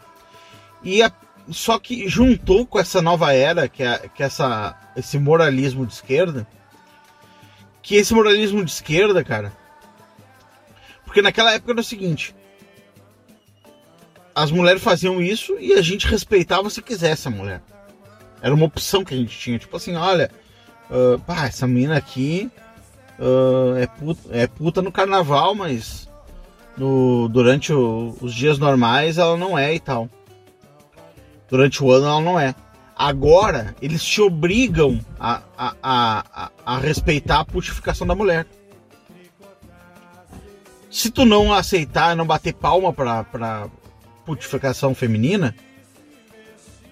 [SPEAKER 4] E a, só que juntou com essa nova era, que é, que é essa, esse moralismo de esquerda, que esse moralismo de esquerda, cara. Porque naquela época era o seguinte: as mulheres faziam isso e a gente respeitava se quisesse a mulher. Era uma opção que a gente tinha. Tipo assim, olha, uh, pá, essa mina aqui uh, é, puta, é puta no carnaval, mas no, durante o, os dias normais ela não é e tal. Durante o ano ela não é. Agora, eles te obrigam a, a, a, a, respeitar a putificação da mulher. Se tu não aceitar, não bater palma pra, pra putificação feminina,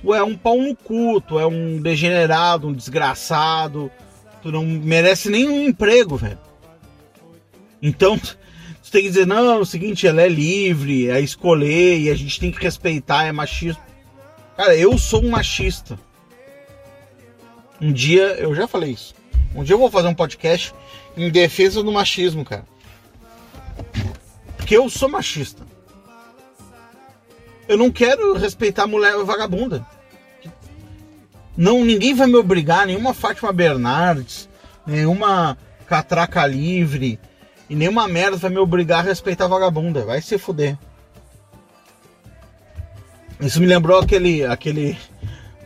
[SPEAKER 4] tu é um pau no cu, tu é um degenerado, um desgraçado, tu não merece nenhum emprego, velho. Então, tu tem que dizer, não, é o seguinte, ela é livre, é escolher e a gente tem que respeitar, é machismo. Cara, eu sou um machista. Um dia, eu já falei isso. Um dia eu vou fazer um podcast em defesa do machismo, cara. Porque eu sou machista. Eu não quero respeitar mulher vagabunda. Não, ninguém vai me obrigar, nenhuma Fátima Bernardes, nenhuma catraca livre e nenhuma merda vai me obrigar a respeitar vagabunda. Vai se fuder. Isso me lembrou aquele, aquele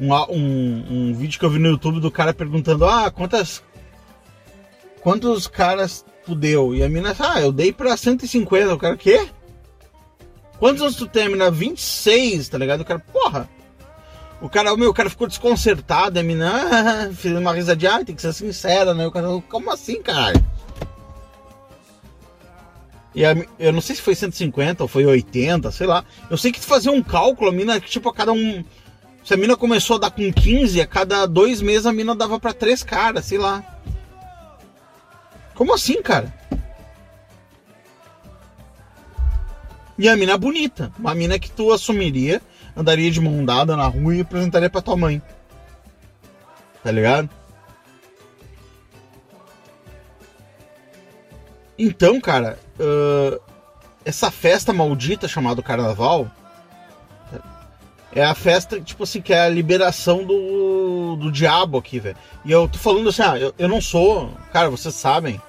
[SPEAKER 4] um, um, um, vídeo que eu vi no YouTube do cara perguntando: Ah, quantas. Quantos caras tu deu? E a mina, ah, eu dei pra 150. O cara, quê? Quantos anos tu tem? A mina, 26, tá ligado? O cara, porra. O cara, o meu, o cara ficou desconcertado. A mina, ah, fez uma risadinha, ah, tem que ser sincera, né? O cara, como assim, cara? E a, eu não sei se foi 150 ou foi 80, sei lá. Eu sei que fazia um cálculo, a mina, tipo, a cada um. Se a mina começou a dar com 15, a cada dois meses a mina dava para três caras, sei lá. Como assim, cara? E a mina bonita. Uma mina que tu assumiria, andaria de mão dada na rua e apresentaria pra tua mãe. Tá ligado? Então, cara, uh, essa festa maldita chamada Carnaval é a festa, tipo assim, que é a liberação do, do diabo aqui, velho. E eu tô falando assim, ah, eu, eu não sou, cara, vocês sabem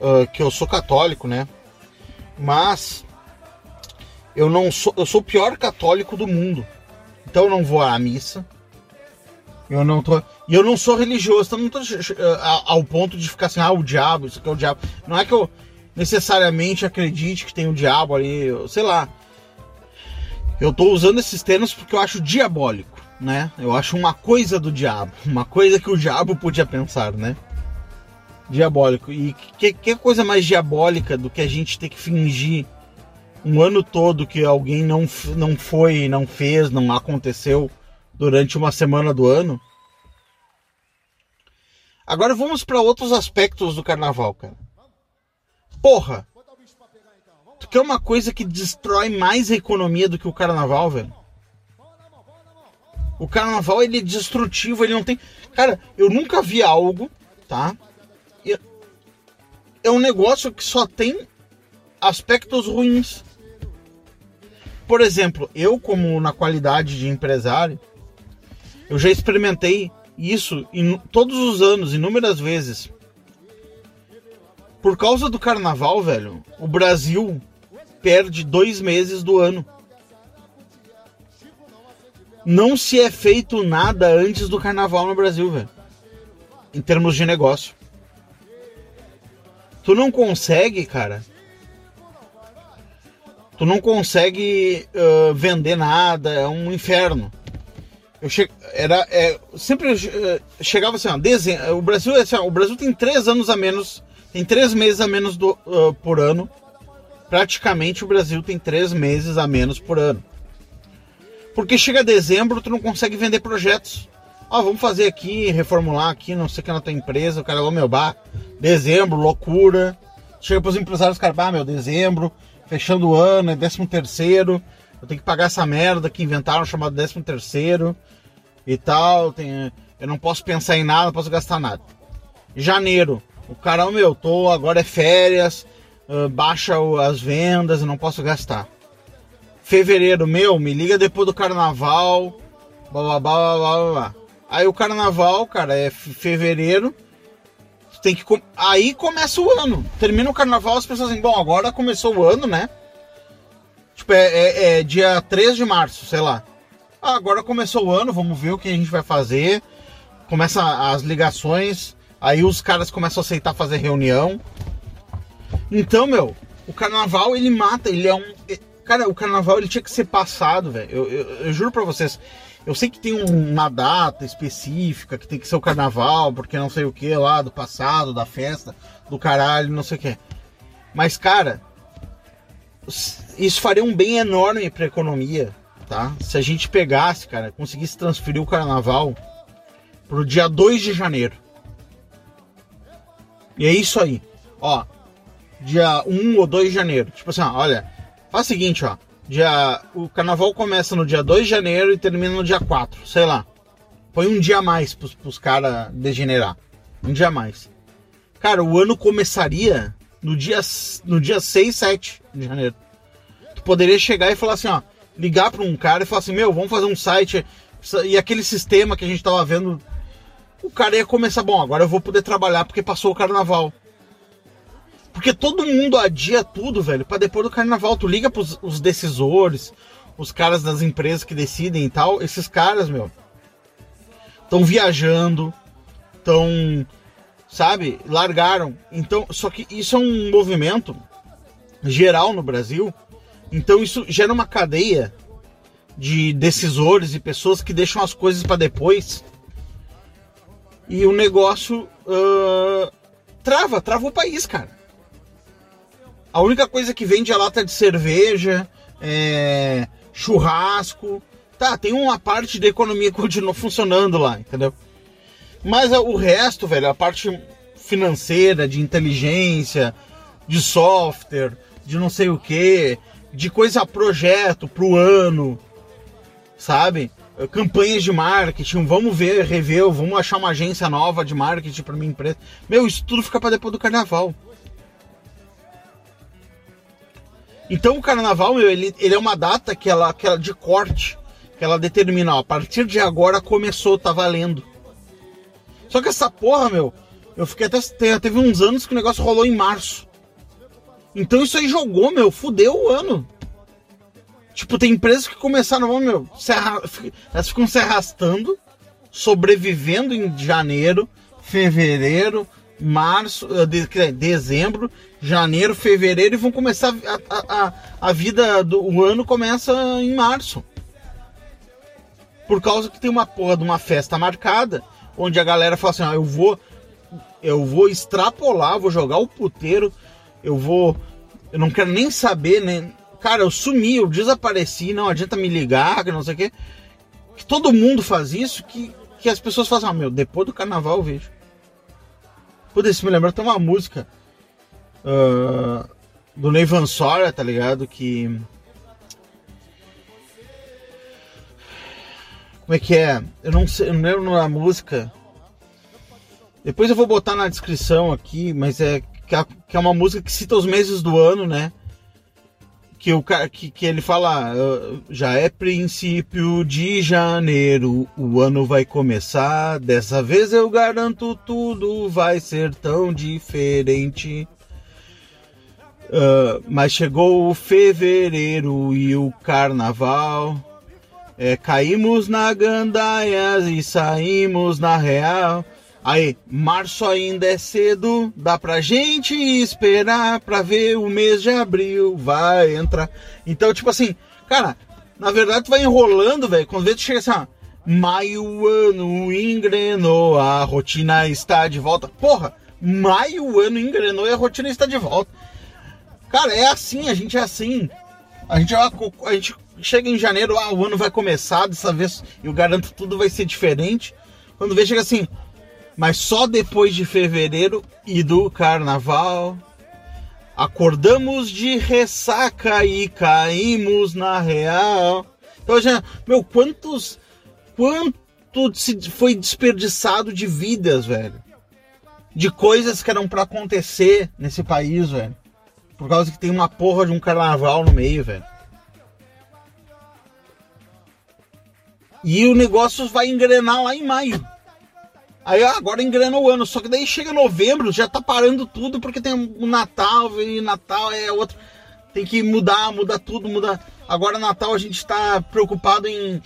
[SPEAKER 4] uh, que eu sou católico, né? Mas eu não sou, eu sou o pior católico do mundo. Então eu não vou à missa. Eu não tô. E eu não sou religioso, então não tô ao ponto de ficar assim, ah, o diabo, isso aqui é o diabo. Não é que eu necessariamente acredite que tem o um diabo ali, sei lá. Eu tô usando esses termos porque eu acho diabólico. né? Eu acho uma coisa do diabo, uma coisa que o diabo podia pensar, né? Diabólico. E que, que coisa mais diabólica do que a gente ter que fingir um ano todo que alguém não, não foi, não fez, não aconteceu durante uma semana do ano? Agora vamos para outros aspectos do carnaval, cara. Porra! Tu quer uma coisa que destrói mais a economia do que o carnaval, velho? O carnaval ele é destrutivo, ele não tem. Cara, eu nunca vi algo, tá? É um negócio que só tem aspectos ruins. Por exemplo, eu, como na qualidade de empresário, eu já experimentei isso em todos os anos, inúmeras vezes. Por causa do carnaval, velho, o Brasil perde dois meses do ano. Não se é feito nada antes do carnaval no Brasil, velho. Em termos de negócio. Tu não consegue, cara. Tu não consegue ah, vender nada, é um inferno. Eu che... era é, sempre eh, chegava assim, ó, o Brasil é assim, ó, o Brasil tem três anos a menos, tem três meses a menos do, ah, por ano. Praticamente o Brasil tem três meses a menos por ano. Porque chega dezembro, tu não consegue vender projetos. Ó, vamos fazer aqui, reformular aqui, não sei o que na tua empresa. O cara, ô meu, bah, dezembro, loucura. Chega pros empresários, cara, meu, dezembro, fechando o ano, é décimo terceiro. Eu tenho que pagar essa merda que inventaram chamado décimo terceiro e tal. Tem, eu não posso pensar em nada, não posso gastar nada. Janeiro, o cara, ô meu, tô, agora é férias, ah, baixa as vendas, eu não posso gastar. Fevereiro, meu, me liga depois do carnaval, blá blá blá blá blá blá. Aí o carnaval, cara, é fe- fevereiro. Tem que com- aí começa o ano. Termina o carnaval, as pessoas dizem, bom, agora começou o ano, né? Tipo, é, é- é dia 3 de março, sei lá. Ah, agora começou o ano, vamos ver o que a gente vai fazer. Começa as ligações, aí os caras começam a aceitar fazer reunião. Então, meu, o carnaval ele mata, ele é um. é- Cara, o carnaval ele tinha que ser passado, velho. Eu, eu, eu juro pra vocês. Eu sei que tem um- uma data específica que tem que ser o carnaval, porque não sei o que lá, do passado, da festa, do caralho, não sei o que. Mas, cara, isso faria um bem enorme pra economia, tá? Se a gente pegasse, cara, conseguisse transferir o carnaval pro dia 2 de janeiro. E é isso aí. Ó, dia 1 ou 2 de janeiro. Tipo assim, ó, olha, faz o seguinte, ó. Dia, o carnaval começa no dia 2 de janeiro e termina no dia 4, sei lá. Põe um dia a mais pros, pros caras degenerar. Um dia a mais. Cara, o ano começaria no dia, no dia 6, 7 de janeiro. Tu poderia chegar e falar assim, ó. Ligar pra um cara e falar assim, meu, vamos fazer um site. E aquele sistema que a gente tava vendo. O cara ia começar, bom, agora eu vou poder trabalhar porque passou o carnaval. Porque todo mundo adia tudo, velho, pra depois do carnaval. Tu liga pros os decisores, os caras das empresas que decidem e tal. Esses caras, meu, estão viajando, estão, sabe, largaram. Então, só que isso é um movimento geral no Brasil. Então isso gera uma cadeia de decisores e pessoas que deixam as coisas pra depois. E o negócio ah, trava, trava o país, cara. A única coisa que vende é lata de cerveja, é, churrasco. Tá, tem uma parte da economia que continua funcionando lá, entendeu? Mas a- o resto, velho, a parte financeira, de inteligência, de software, de não sei o que, de coisa projeto pro ano, sabe? Eh, Campanhas de marketing, vamos ver, rever, vamos achar uma agência nova de marketing para minha empresa. Meu, isso tudo fica para depois do carnaval. Então o carnaval, meu, ele, ele é uma data que ela, que ela de corte, que ela determina, ó, a partir de agora começou, tá valendo. Só que essa porra, meu, eu fiquei até. te- Teve uns anos que o negócio rolou em março. Então isso aí jogou, meu, fudeu o ano. Tipo, tem empresas que começaram, meu, se arra- elas ficam se arrastando, sobrevivendo em janeiro, fevereiro, março, eh, de- dezembro, janeiro, fevereiro e vão começar a, a, a vida do o ano começa em março. Por causa que tem uma porra de uma festa marcada, onde a galera fala assim, ó, eu vou. Eu vou extrapolar, vou jogar o puteiro, eu vou. Eu não quero nem saber, né? Cara, eu sumi, eu desapareci, não adianta me ligar, que não sei o quê. Que todo mundo faz isso, que, que as pessoas falam, ah, meu, depois do carnaval eu vejo. Putz, isso me lembra até uma música ah, do Neivan Sora, tá ligado? Que. Como é que é? Eu não sei, eu não lembro da música. Depois eu vou botar na descrição aqui, mas é que é, uma música que cita os meses do ano, né? Que, o, cara- que, que ele fala, ah, já é princípio de janeiro, o ano vai começar, dessa vez eu garanto tudo vai ser tão diferente. Ah, mas chegou o fevereiro e o carnaval. É, caímos na gandaia e saímos na real. Aí, março ainda é cedo, dá pra gente esperar pra ver o mês de abril vai entrar. Então, tipo assim, cara, na verdade tu vai enrolando, velho. Quando vê tu chega assim, ó, maio, o ano engrenou, a rotina está de volta. Porra, maio, o ano engrenou e a rotina está de volta. Cara, é assim, a gente é assim. A gente, a, a gente chega em janeiro, ah, o ano vai começar, dessa vez eu garanto tudo vai ser diferente. Quando vê, chega assim, mas só depois de fevereiro e do carnaval. Acordamos de ressaca e caímos na real. Então, já, meu, quantos. Quanto se foi desperdiçado de vidas, velho? De coisas que eram pra acontecer nesse país, velho. Por causa que tem uma porra de um carnaval no meio, velho. E o negócio vai engrenar lá em maio. Aí ah, agora engrena o ano, só que daí chega novembro, já tá parando tudo porque tem o Natal, e Natal é outro. Tem que mudar, mudar tudo, mudar. Agora Natal a gente tá preocupado em,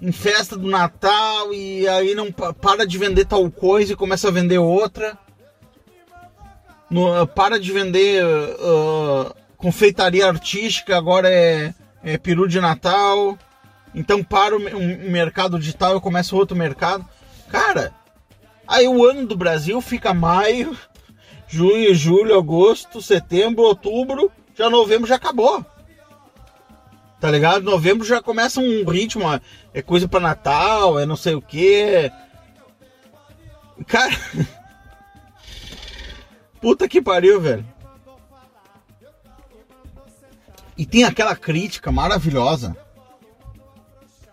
[SPEAKER 4] em festa do Natal e aí não pa- para de vender tal coisa e começa a vender outra. No- para de vender ah, confeitaria artística, agora é, é peru de Natal. Então para um mercado digital e começa outro mercado. Cara, aí o ano do Brasil fica maio, junho, julho, agosto, setembro, outubro, já novembro já acabou. Tá ligado? Novembro já começa um ritmo, é coisa para Natal, é não sei o que. Cara, puta que pariu, velho. E tem aquela crítica maravilhosa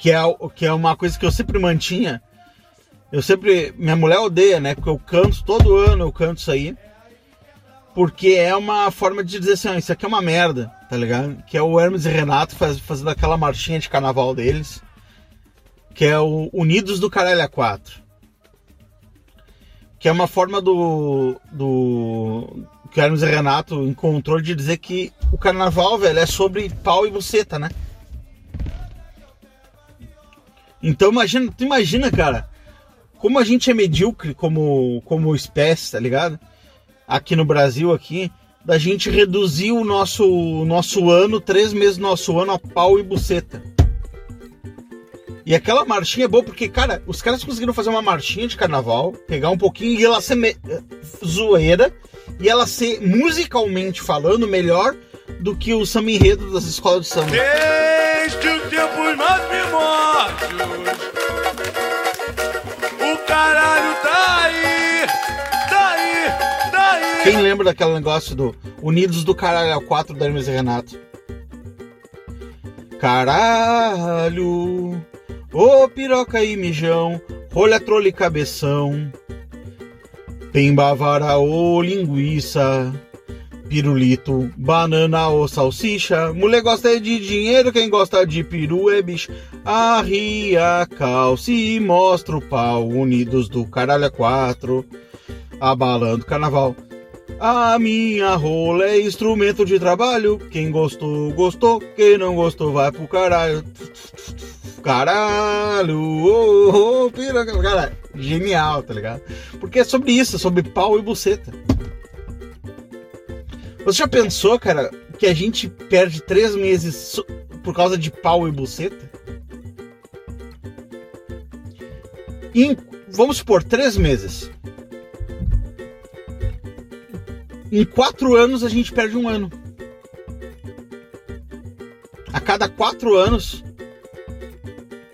[SPEAKER 4] que é, que é uma coisa que eu sempre mantinha. Eu sempre. Minha mulher odeia, né? Porque eu canto todo ano, eu canto isso aí. Porque é uma forma de dizer assim, ó, isso aqui é uma merda, tá ligado? Que é o Hermes e Renato faz, fazendo aquela marchinha de carnaval deles. Que é o Unidos do Caralho a 4. Que é uma forma do. do. Que o Hermes e Renato encontrou de dizer que o carnaval, velho, é sobre pau e buceta, né? Então imagina, tu imagina, cara, como a gente é medíocre como, como espécie, tá ligado? Aqui no Brasil, aqui, da gente reduzir o nosso, nosso ano, três meses do nosso ano a pau e buceta. E aquela marchinha é boa porque, cara, os caras conseguiram fazer uma marchinha de carnaval, pegar um pouquinho e ela ser me- eh, zoeira, e ela ser musicalmente falando melhor do que o samba enredo das escolas de samba.
[SPEAKER 6] Desde os tempos mais primórdios, o caralho tá aí, tá aí, tá aí.
[SPEAKER 4] Quem lembra daquele negócio do Unidos do Caralho ao 4 da Hermes e Renato? Caralho, ô piroca e mijão, rolha trole e cabeção, pemba vara ou linguiça, pirulito, banana ou salsicha, mulher gosta de dinheiro, quem gosta de peru é bicho, arria calça e mostra o pau, Unidos do Caralho a 4, abalando carnaval. A minha rola é instrumento de trabalho. Quem gostou, gostou. Quem não gostou, vai pro caralho. Caralho, ô, ô, piroca. Cara, genial, tá ligado? Porque é sobre isso, é sobre pau e buceta. Você já pensou, cara, que a gente perde três meses por causa de pau e buceta? Vamos supor, três meses. Em quatro anos a gente perde um ano. A cada quatro anos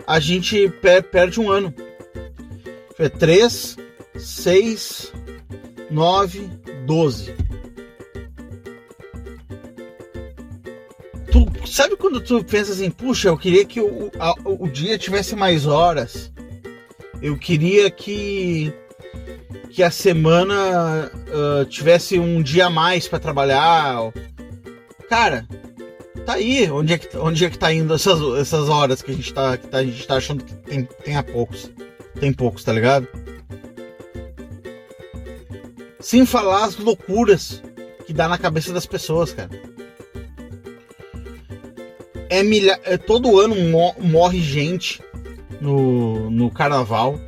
[SPEAKER 4] a gente per- perde um ano. É 3, 6, 9, Tu sabe quando tu pensa assim, puxa, eu queria que o, a- o dia tivesse mais horas. Eu queria que que a semana ah, tivesse um dia a mais para trabalhar. Cara, tá aí. Onde é que, onde é que tá indo essas, essas horas que a gente tá, que tá- a gente tá achando que tem, tem a poucos? Tem poucos, tá ligado? Sem falar as loucuras que dá na cabeça das pessoas, cara. É milha... é, todo ano mo- morre gente no, no carnaval.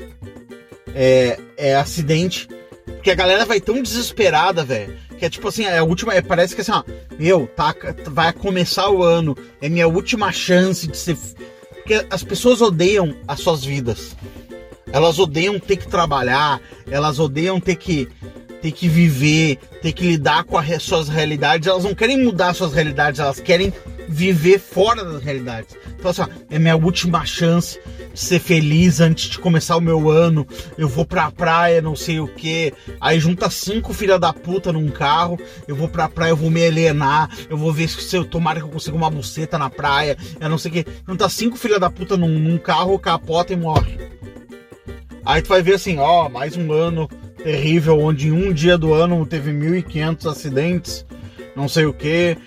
[SPEAKER 4] É, é acidente. Porque a galera vai tão desesperada, velho. Que é tipo assim, é a última. é, parece que assim, ó. Meu, tá, vai começar o ano. É minha última chance de ser. Porque as pessoas odeiam as suas vidas. Elas odeiam ter que trabalhar. Elas odeiam ter que ter que viver, ter que lidar com as suas realidades. Elas não querem mudar suas realidades, elas querem viver fora das realidades. Então, assim, ó, é minha última chance de ser feliz antes de começar o meu ano. Eu vou pra praia, não sei o que. Aí junta cinco filha da puta num carro. Eu vou pra praia, eu vou me alienar. Eu vou ver se eu tomara que eu consiga uma buceta na praia. Eu não sei o que. Junta cinco filha da puta num, num carro, capota e morre. Aí tu vai ver assim, ó, mais um ano terrível, onde em um dia do ano teve 1.500 acidentes, não sei o que,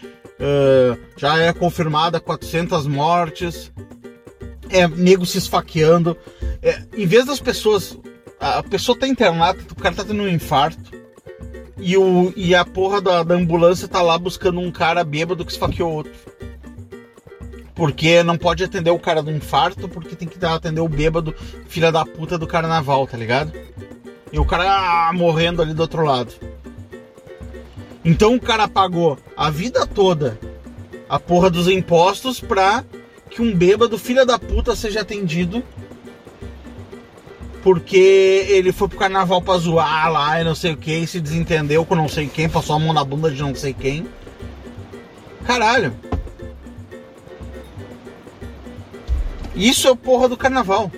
[SPEAKER 4] já é confirmada 400 mortes, é nego se esfaqueando. É, em vez das pessoas, a a pessoa tá internada, o cara tá tendo um infarto, e, o, e a porra da, da ambulância tá lá buscando um cara bêbado que esfaqueou outro. Porque não pode atender o cara do infarto, porque tem que atender o bêbado, filha da puta do carnaval, tá ligado? E o cara ah, morrendo ali do outro lado. Então o cara pagou a vida toda a porra dos impostos pra que um bêbado, filha da puta, seja atendido. Porque ele foi pro carnaval pra zoar lá e não sei o que, se desentendeu com não sei quem, passou a mão na bunda de não sei quem. Caralho. Isso é porra do carnaval.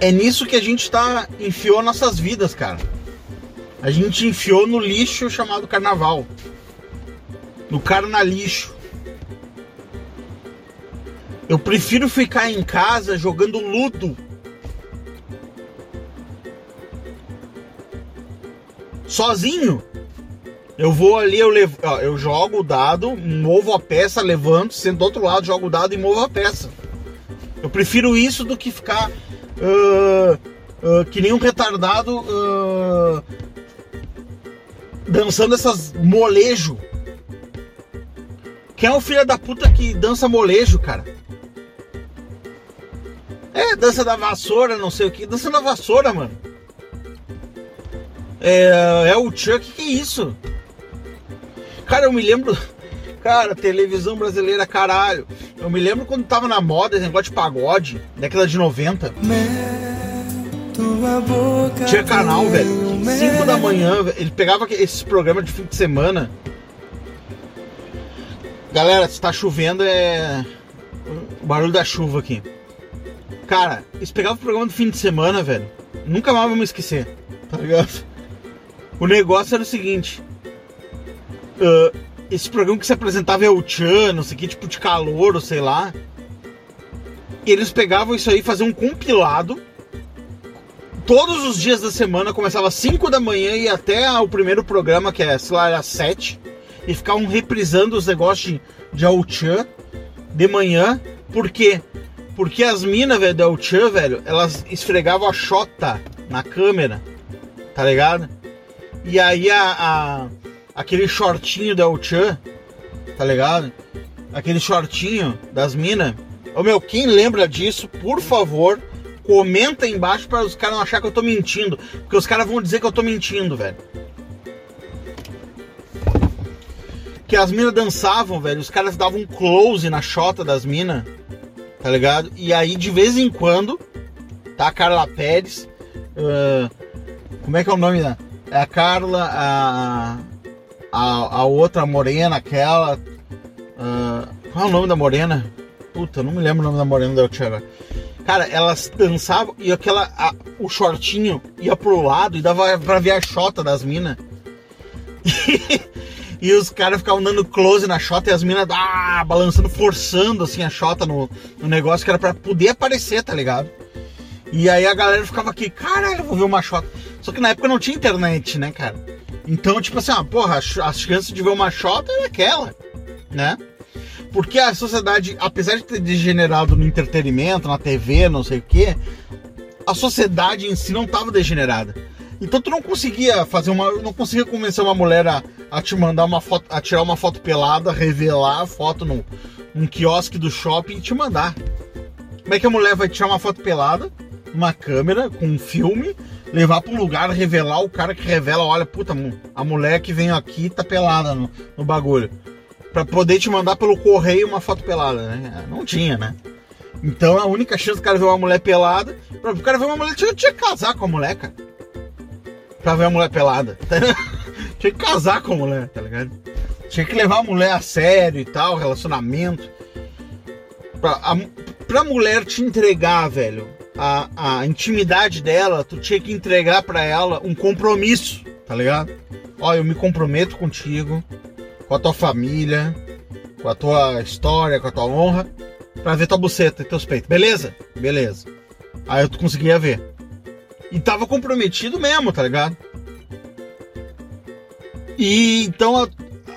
[SPEAKER 4] É nisso que a gente tá enfiou nossas vidas, cara. A gente enfiou no lixo chamado carnaval. No carnalixo. Eu prefiro ficar em casa jogando ludo. Sozinho. Eu vou ali, eu, levo, ó, eu jogo o dado, movo a peça, levanto, sento do outro lado, jogo o dado e movo a peça. Eu prefiro isso do que ficar ah, ah, que nem um retardado ah, dançando essas molejo. Quem é o filho da puta que dança molejo, cara? É, dança da vassoura, não sei o que. Dança da vassoura, mano. É, é o Chuck, que, é isso? Cara, eu me lembro. Cara, televisão brasileira, caralho. Eu me lembro quando tava na moda esse negócio de pagode, década de 90. Tinha canal, velho. 5 da manhã, velho, ele pegava esses programas de fim de semana. Galera, se tá chovendo é. O barulho da chuva aqui. Cara, eles pegavam o programa do fim de semana, velho. Nunca mais vou me esquecer, tá ligado? O negócio era o seguinte. Uh, esse programa que se apresentava é o Chan, não sei que, tipo de calor, ou sei lá. E eles pegavam isso aí e faziam um compilado. Todos os dias da semana, começava às 5 da manhã e até o primeiro programa, que é, sei lá, era às 7. E ficavam reprisando os negócios de, de de manhã. Por quê? Porque as minas, velho, da Ao-Chan, velho, elas esfregavam a chota na câmera, tá ligado? E aí a, a aquele shortinho da Uchan, tá ligado? Aquele shortinho das minas. Ô meu, quem lembra disso, por favor, comenta embaixo para os caras não achar que eu tô mentindo. Porque os caras vão dizer que eu tô mentindo, velho. Que as minas dançavam, velho. Os caras davam um close na chota das minas. tá ligado? E aí de vez em quando tá a Carla Pérez, ah, como é que é o nome da? É a Carla, a, a, a outra morena, aquela. ah, qual é o nome da morena? Puta, não me lembro o nome da morena da El Che agora. Cara, elas dançavam e aquela. a- o shortinho ia pro lado e dava pra ver a chota das minas. E, os caras ficavam dando close na chota e as minas ah, balançando, forçando assim a chota no, no negócio que era pra poder aparecer, tá ligado? E aí a galera ficava aqui, caralho, vou ver uma chota. Só que na época não tinha internet, né, cara? Então, tipo assim, ah, porra, as chances de ver uma chota era aquela, né? Porque a sociedade, apesar de ter degenerado no entretenimento, na TV, não sei o quê, a sociedade em si não estava degenerada. Então tu não conseguia fazer uma. não conseguia convencer uma mulher a, a te mandar uma foto, a tirar uma foto pelada, revelar a foto num, num quiosque do shopping e te mandar. Como é que a mulher vai tirar uma foto pelada, uma câmera, com um filme, levar pra um lugar, revelar o cara que revela, olha, puta, a mulher que vem aqui tá pelada no, no bagulho. Pra poder te mandar pelo correio uma foto pelada, né? Não tinha, né? Então a única chance do cara ver uma mulher pelada, pra o cara ver uma mulher, tinha, tinha que casar com a mulher, cara. Pra ver a mulher pelada. tinha que casar com a mulher, tá ligado? Tinha que levar a mulher a sério e tal, relacionamento. Pra, a, pra mulher te entregar, velho, a, a intimidade dela, tu tinha que entregar pra ela um compromisso, tá ligado? Ó, eu me comprometo contigo, com a tua família, com a tua história, com a tua honra, pra ver tua buceta e teus peitos. Beleza? Beleza. Aí tu conseguia ver. E tava comprometido mesmo, tá ligado? E então a,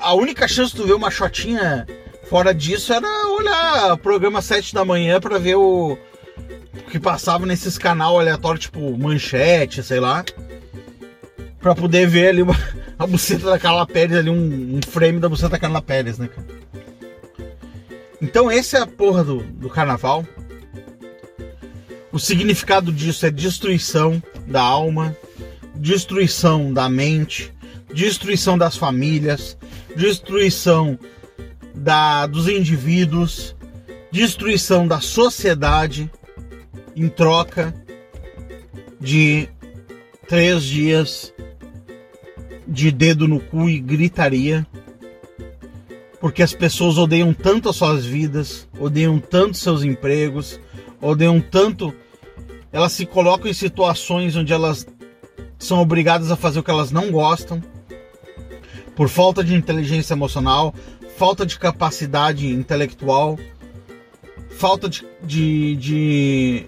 [SPEAKER 4] a única chance de tu ver uma shotinha fora disso era olhar o programa 7 da manhã pra ver o, o que passava nesses canal aleatório, tipo manchete, sei lá. Pra poder ver ali uma, a buceta da Carla Pérez, ali um, um frame da buceta da Carla Pérez, né, cara? Então esse é a porra do, do carnaval. O significado disso é destruição da alma, destruição da mente, destruição das famílias, destruição da, dos indivíduos, destruição da sociedade em troca de três dias de dedo no cu e gritaria. Porque as pessoas odeiam tanto as suas vidas, odeiam tanto seus empregos, odeiam tanto. Elas se colocam em situações onde elas são obrigadas a fazer o que elas não gostam, por falta de inteligência emocional, falta de capacidade intelectual, falta de, de, de,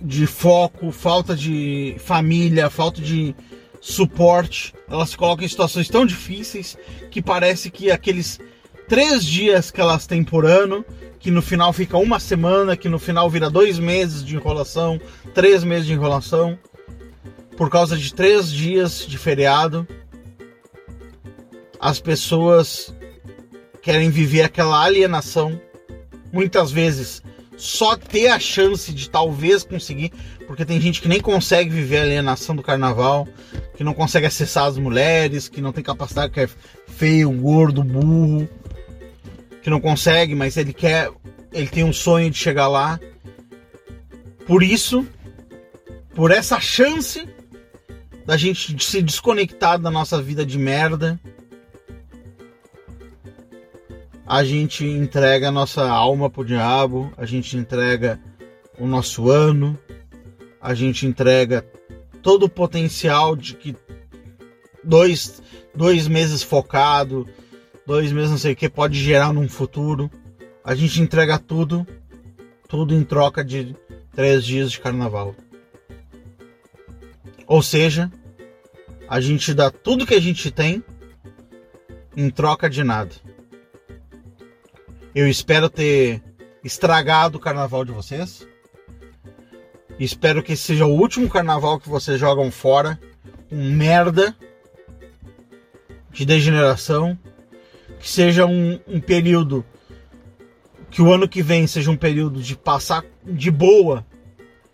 [SPEAKER 4] de foco, falta de família, falta de suporte. Elas se colocam em situações tão difíceis que parece que aqueles três dias que elas têm por ano, que no final fica uma semana, que no final vira dois meses de enrolação, três meses de enrolação, por causa de três dias de feriado, as pessoas querem viver aquela alienação, muitas vezes só ter a chance de talvez conseguir, porque tem gente que nem consegue viver a alienação do carnaval, que não consegue acessar as mulheres, que não tem capacidade, que é feio, gordo, burro, que não consegue, mas ele quer, ele tem um sonho de chegar lá. Por isso, por essa chance da gente se desconectar da nossa vida de merda, a gente entrega a nossa alma pro diabo, a gente entrega o nosso ano, a gente entrega todo o potencial de que dois, dois meses focado, dois meses não sei o que, pode gerar num futuro. A gente entrega tudo, tudo em troca de três dias de carnaval. Ou seja, a gente dá tudo que a gente tem em troca de nada. Eu espero ter estragado o carnaval de vocês. Espero que seja o último carnaval que vocês jogam fora. Um merda de degeneração. Que seja um, um período. Que o ano que vem seja um período de passar de boa,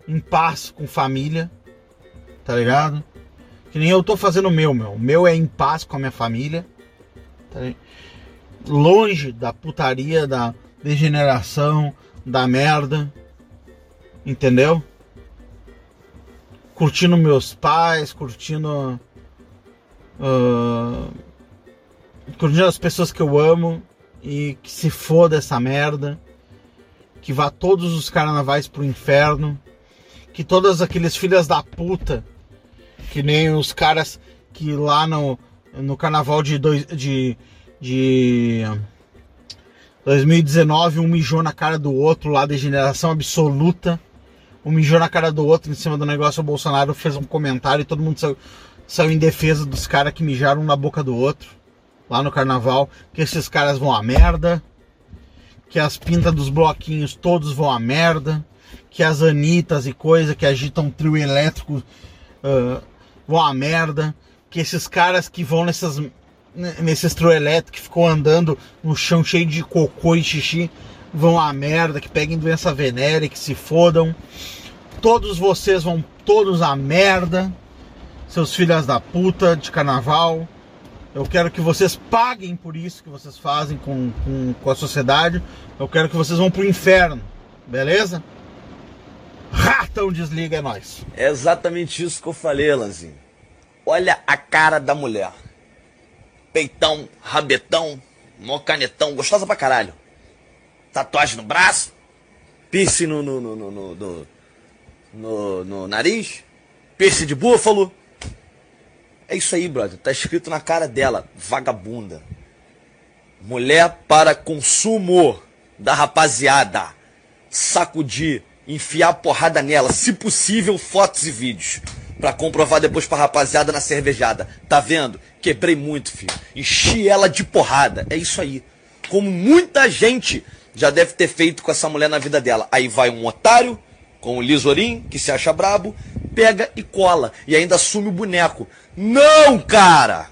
[SPEAKER 4] em paz com família. Tá ligado? Que nem eu tô fazendo o meu, meu. O meu é em paz com a minha família. Tá ligado? Longe da putaria, da degeneração, da merda. Entendeu? Curtindo meus pais, curtindo. Uh, curtindo as pessoas que eu amo e que se foda essa merda. Que vá todos os carnavais pro inferno. Que todas aqueles filhas da puta, que nem os caras que lá no, no carnaval de, dois, de, de 2019 um mijou na cara do outro lá, degeneração absoluta. Um mijou na cara do outro em cima do negócio. O Bolsonaro fez um comentário e todo mundo saiu, saiu em defesa dos caras que mijaram na boca do outro lá no carnaval. Que esses caras vão a merda. Que as pintas dos bloquinhos todos vão a merda. Que as anitas e coisa que agitam trio elétrico uh, vão a merda. Que esses caras que vão nessas nesses trio elétrico que ficou andando no chão cheio de cocô e xixi vão a merda, que peguem doença venérea, que se fodam. Todos vocês vão todos a merda, seus filhas da puta de carnaval. Eu quero que vocês paguem por isso que vocês fazem com, com, com a sociedade. Eu quero que vocês vão pro inferno, beleza? Ratão desliga, é nóis.
[SPEAKER 7] É exatamente isso que eu falei, Lanzinho. Olha a cara da mulher. Peitão, rabetão, mó canetão, gostosa pra caralho. Tatuagem no braço, piercing no, no, no, no, no, no, no nariz, piercing de búfalo. É isso aí, brother. Tá escrito na cara dela, vagabunda. Mulher para consumo da rapaziada. Sacudir, enfiar porrada nela, se possível, fotos e vídeos. Pra comprovar depois pra rapaziada na cervejada. Tá vendo? Quebrei muito, filho. Enchi ela de porrada. É isso aí. Como muita gente já deve ter feito com essa mulher na vida dela. Aí vai um otário, com o Lisorim, que se acha brabo, pega e cola. E ainda assume o boneco. Não, cara!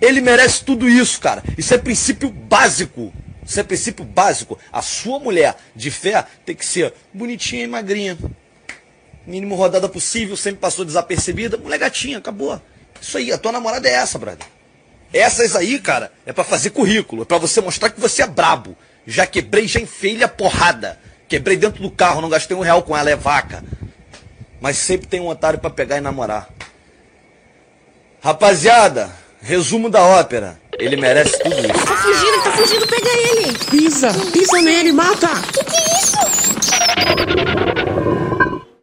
[SPEAKER 7] Ele merece tudo isso, cara. Isso é princípio básico. Isso é princípio básico. A sua mulher de fé tem que ser bonitinha e magrinha. Mínimo rodada possível, sempre passou desapercebida. Mulher gatinha, acabou. Isso aí, a tua namorada é essa, brother. Essas aí, cara, é para fazer currículo, é pra você mostrar que você é brabo. Já quebrei, já enfei a porrada. Quebrei dentro do carro, não gastei um real com ela, é vaca. Mas sempre tem um otário para pegar e namorar. Rapaziada, resumo da ópera. Ele merece tudo isso.
[SPEAKER 1] Tá fugindo, tá fugindo, pega ele!
[SPEAKER 5] Pisa, pisa nele, mata!
[SPEAKER 1] Que que é isso?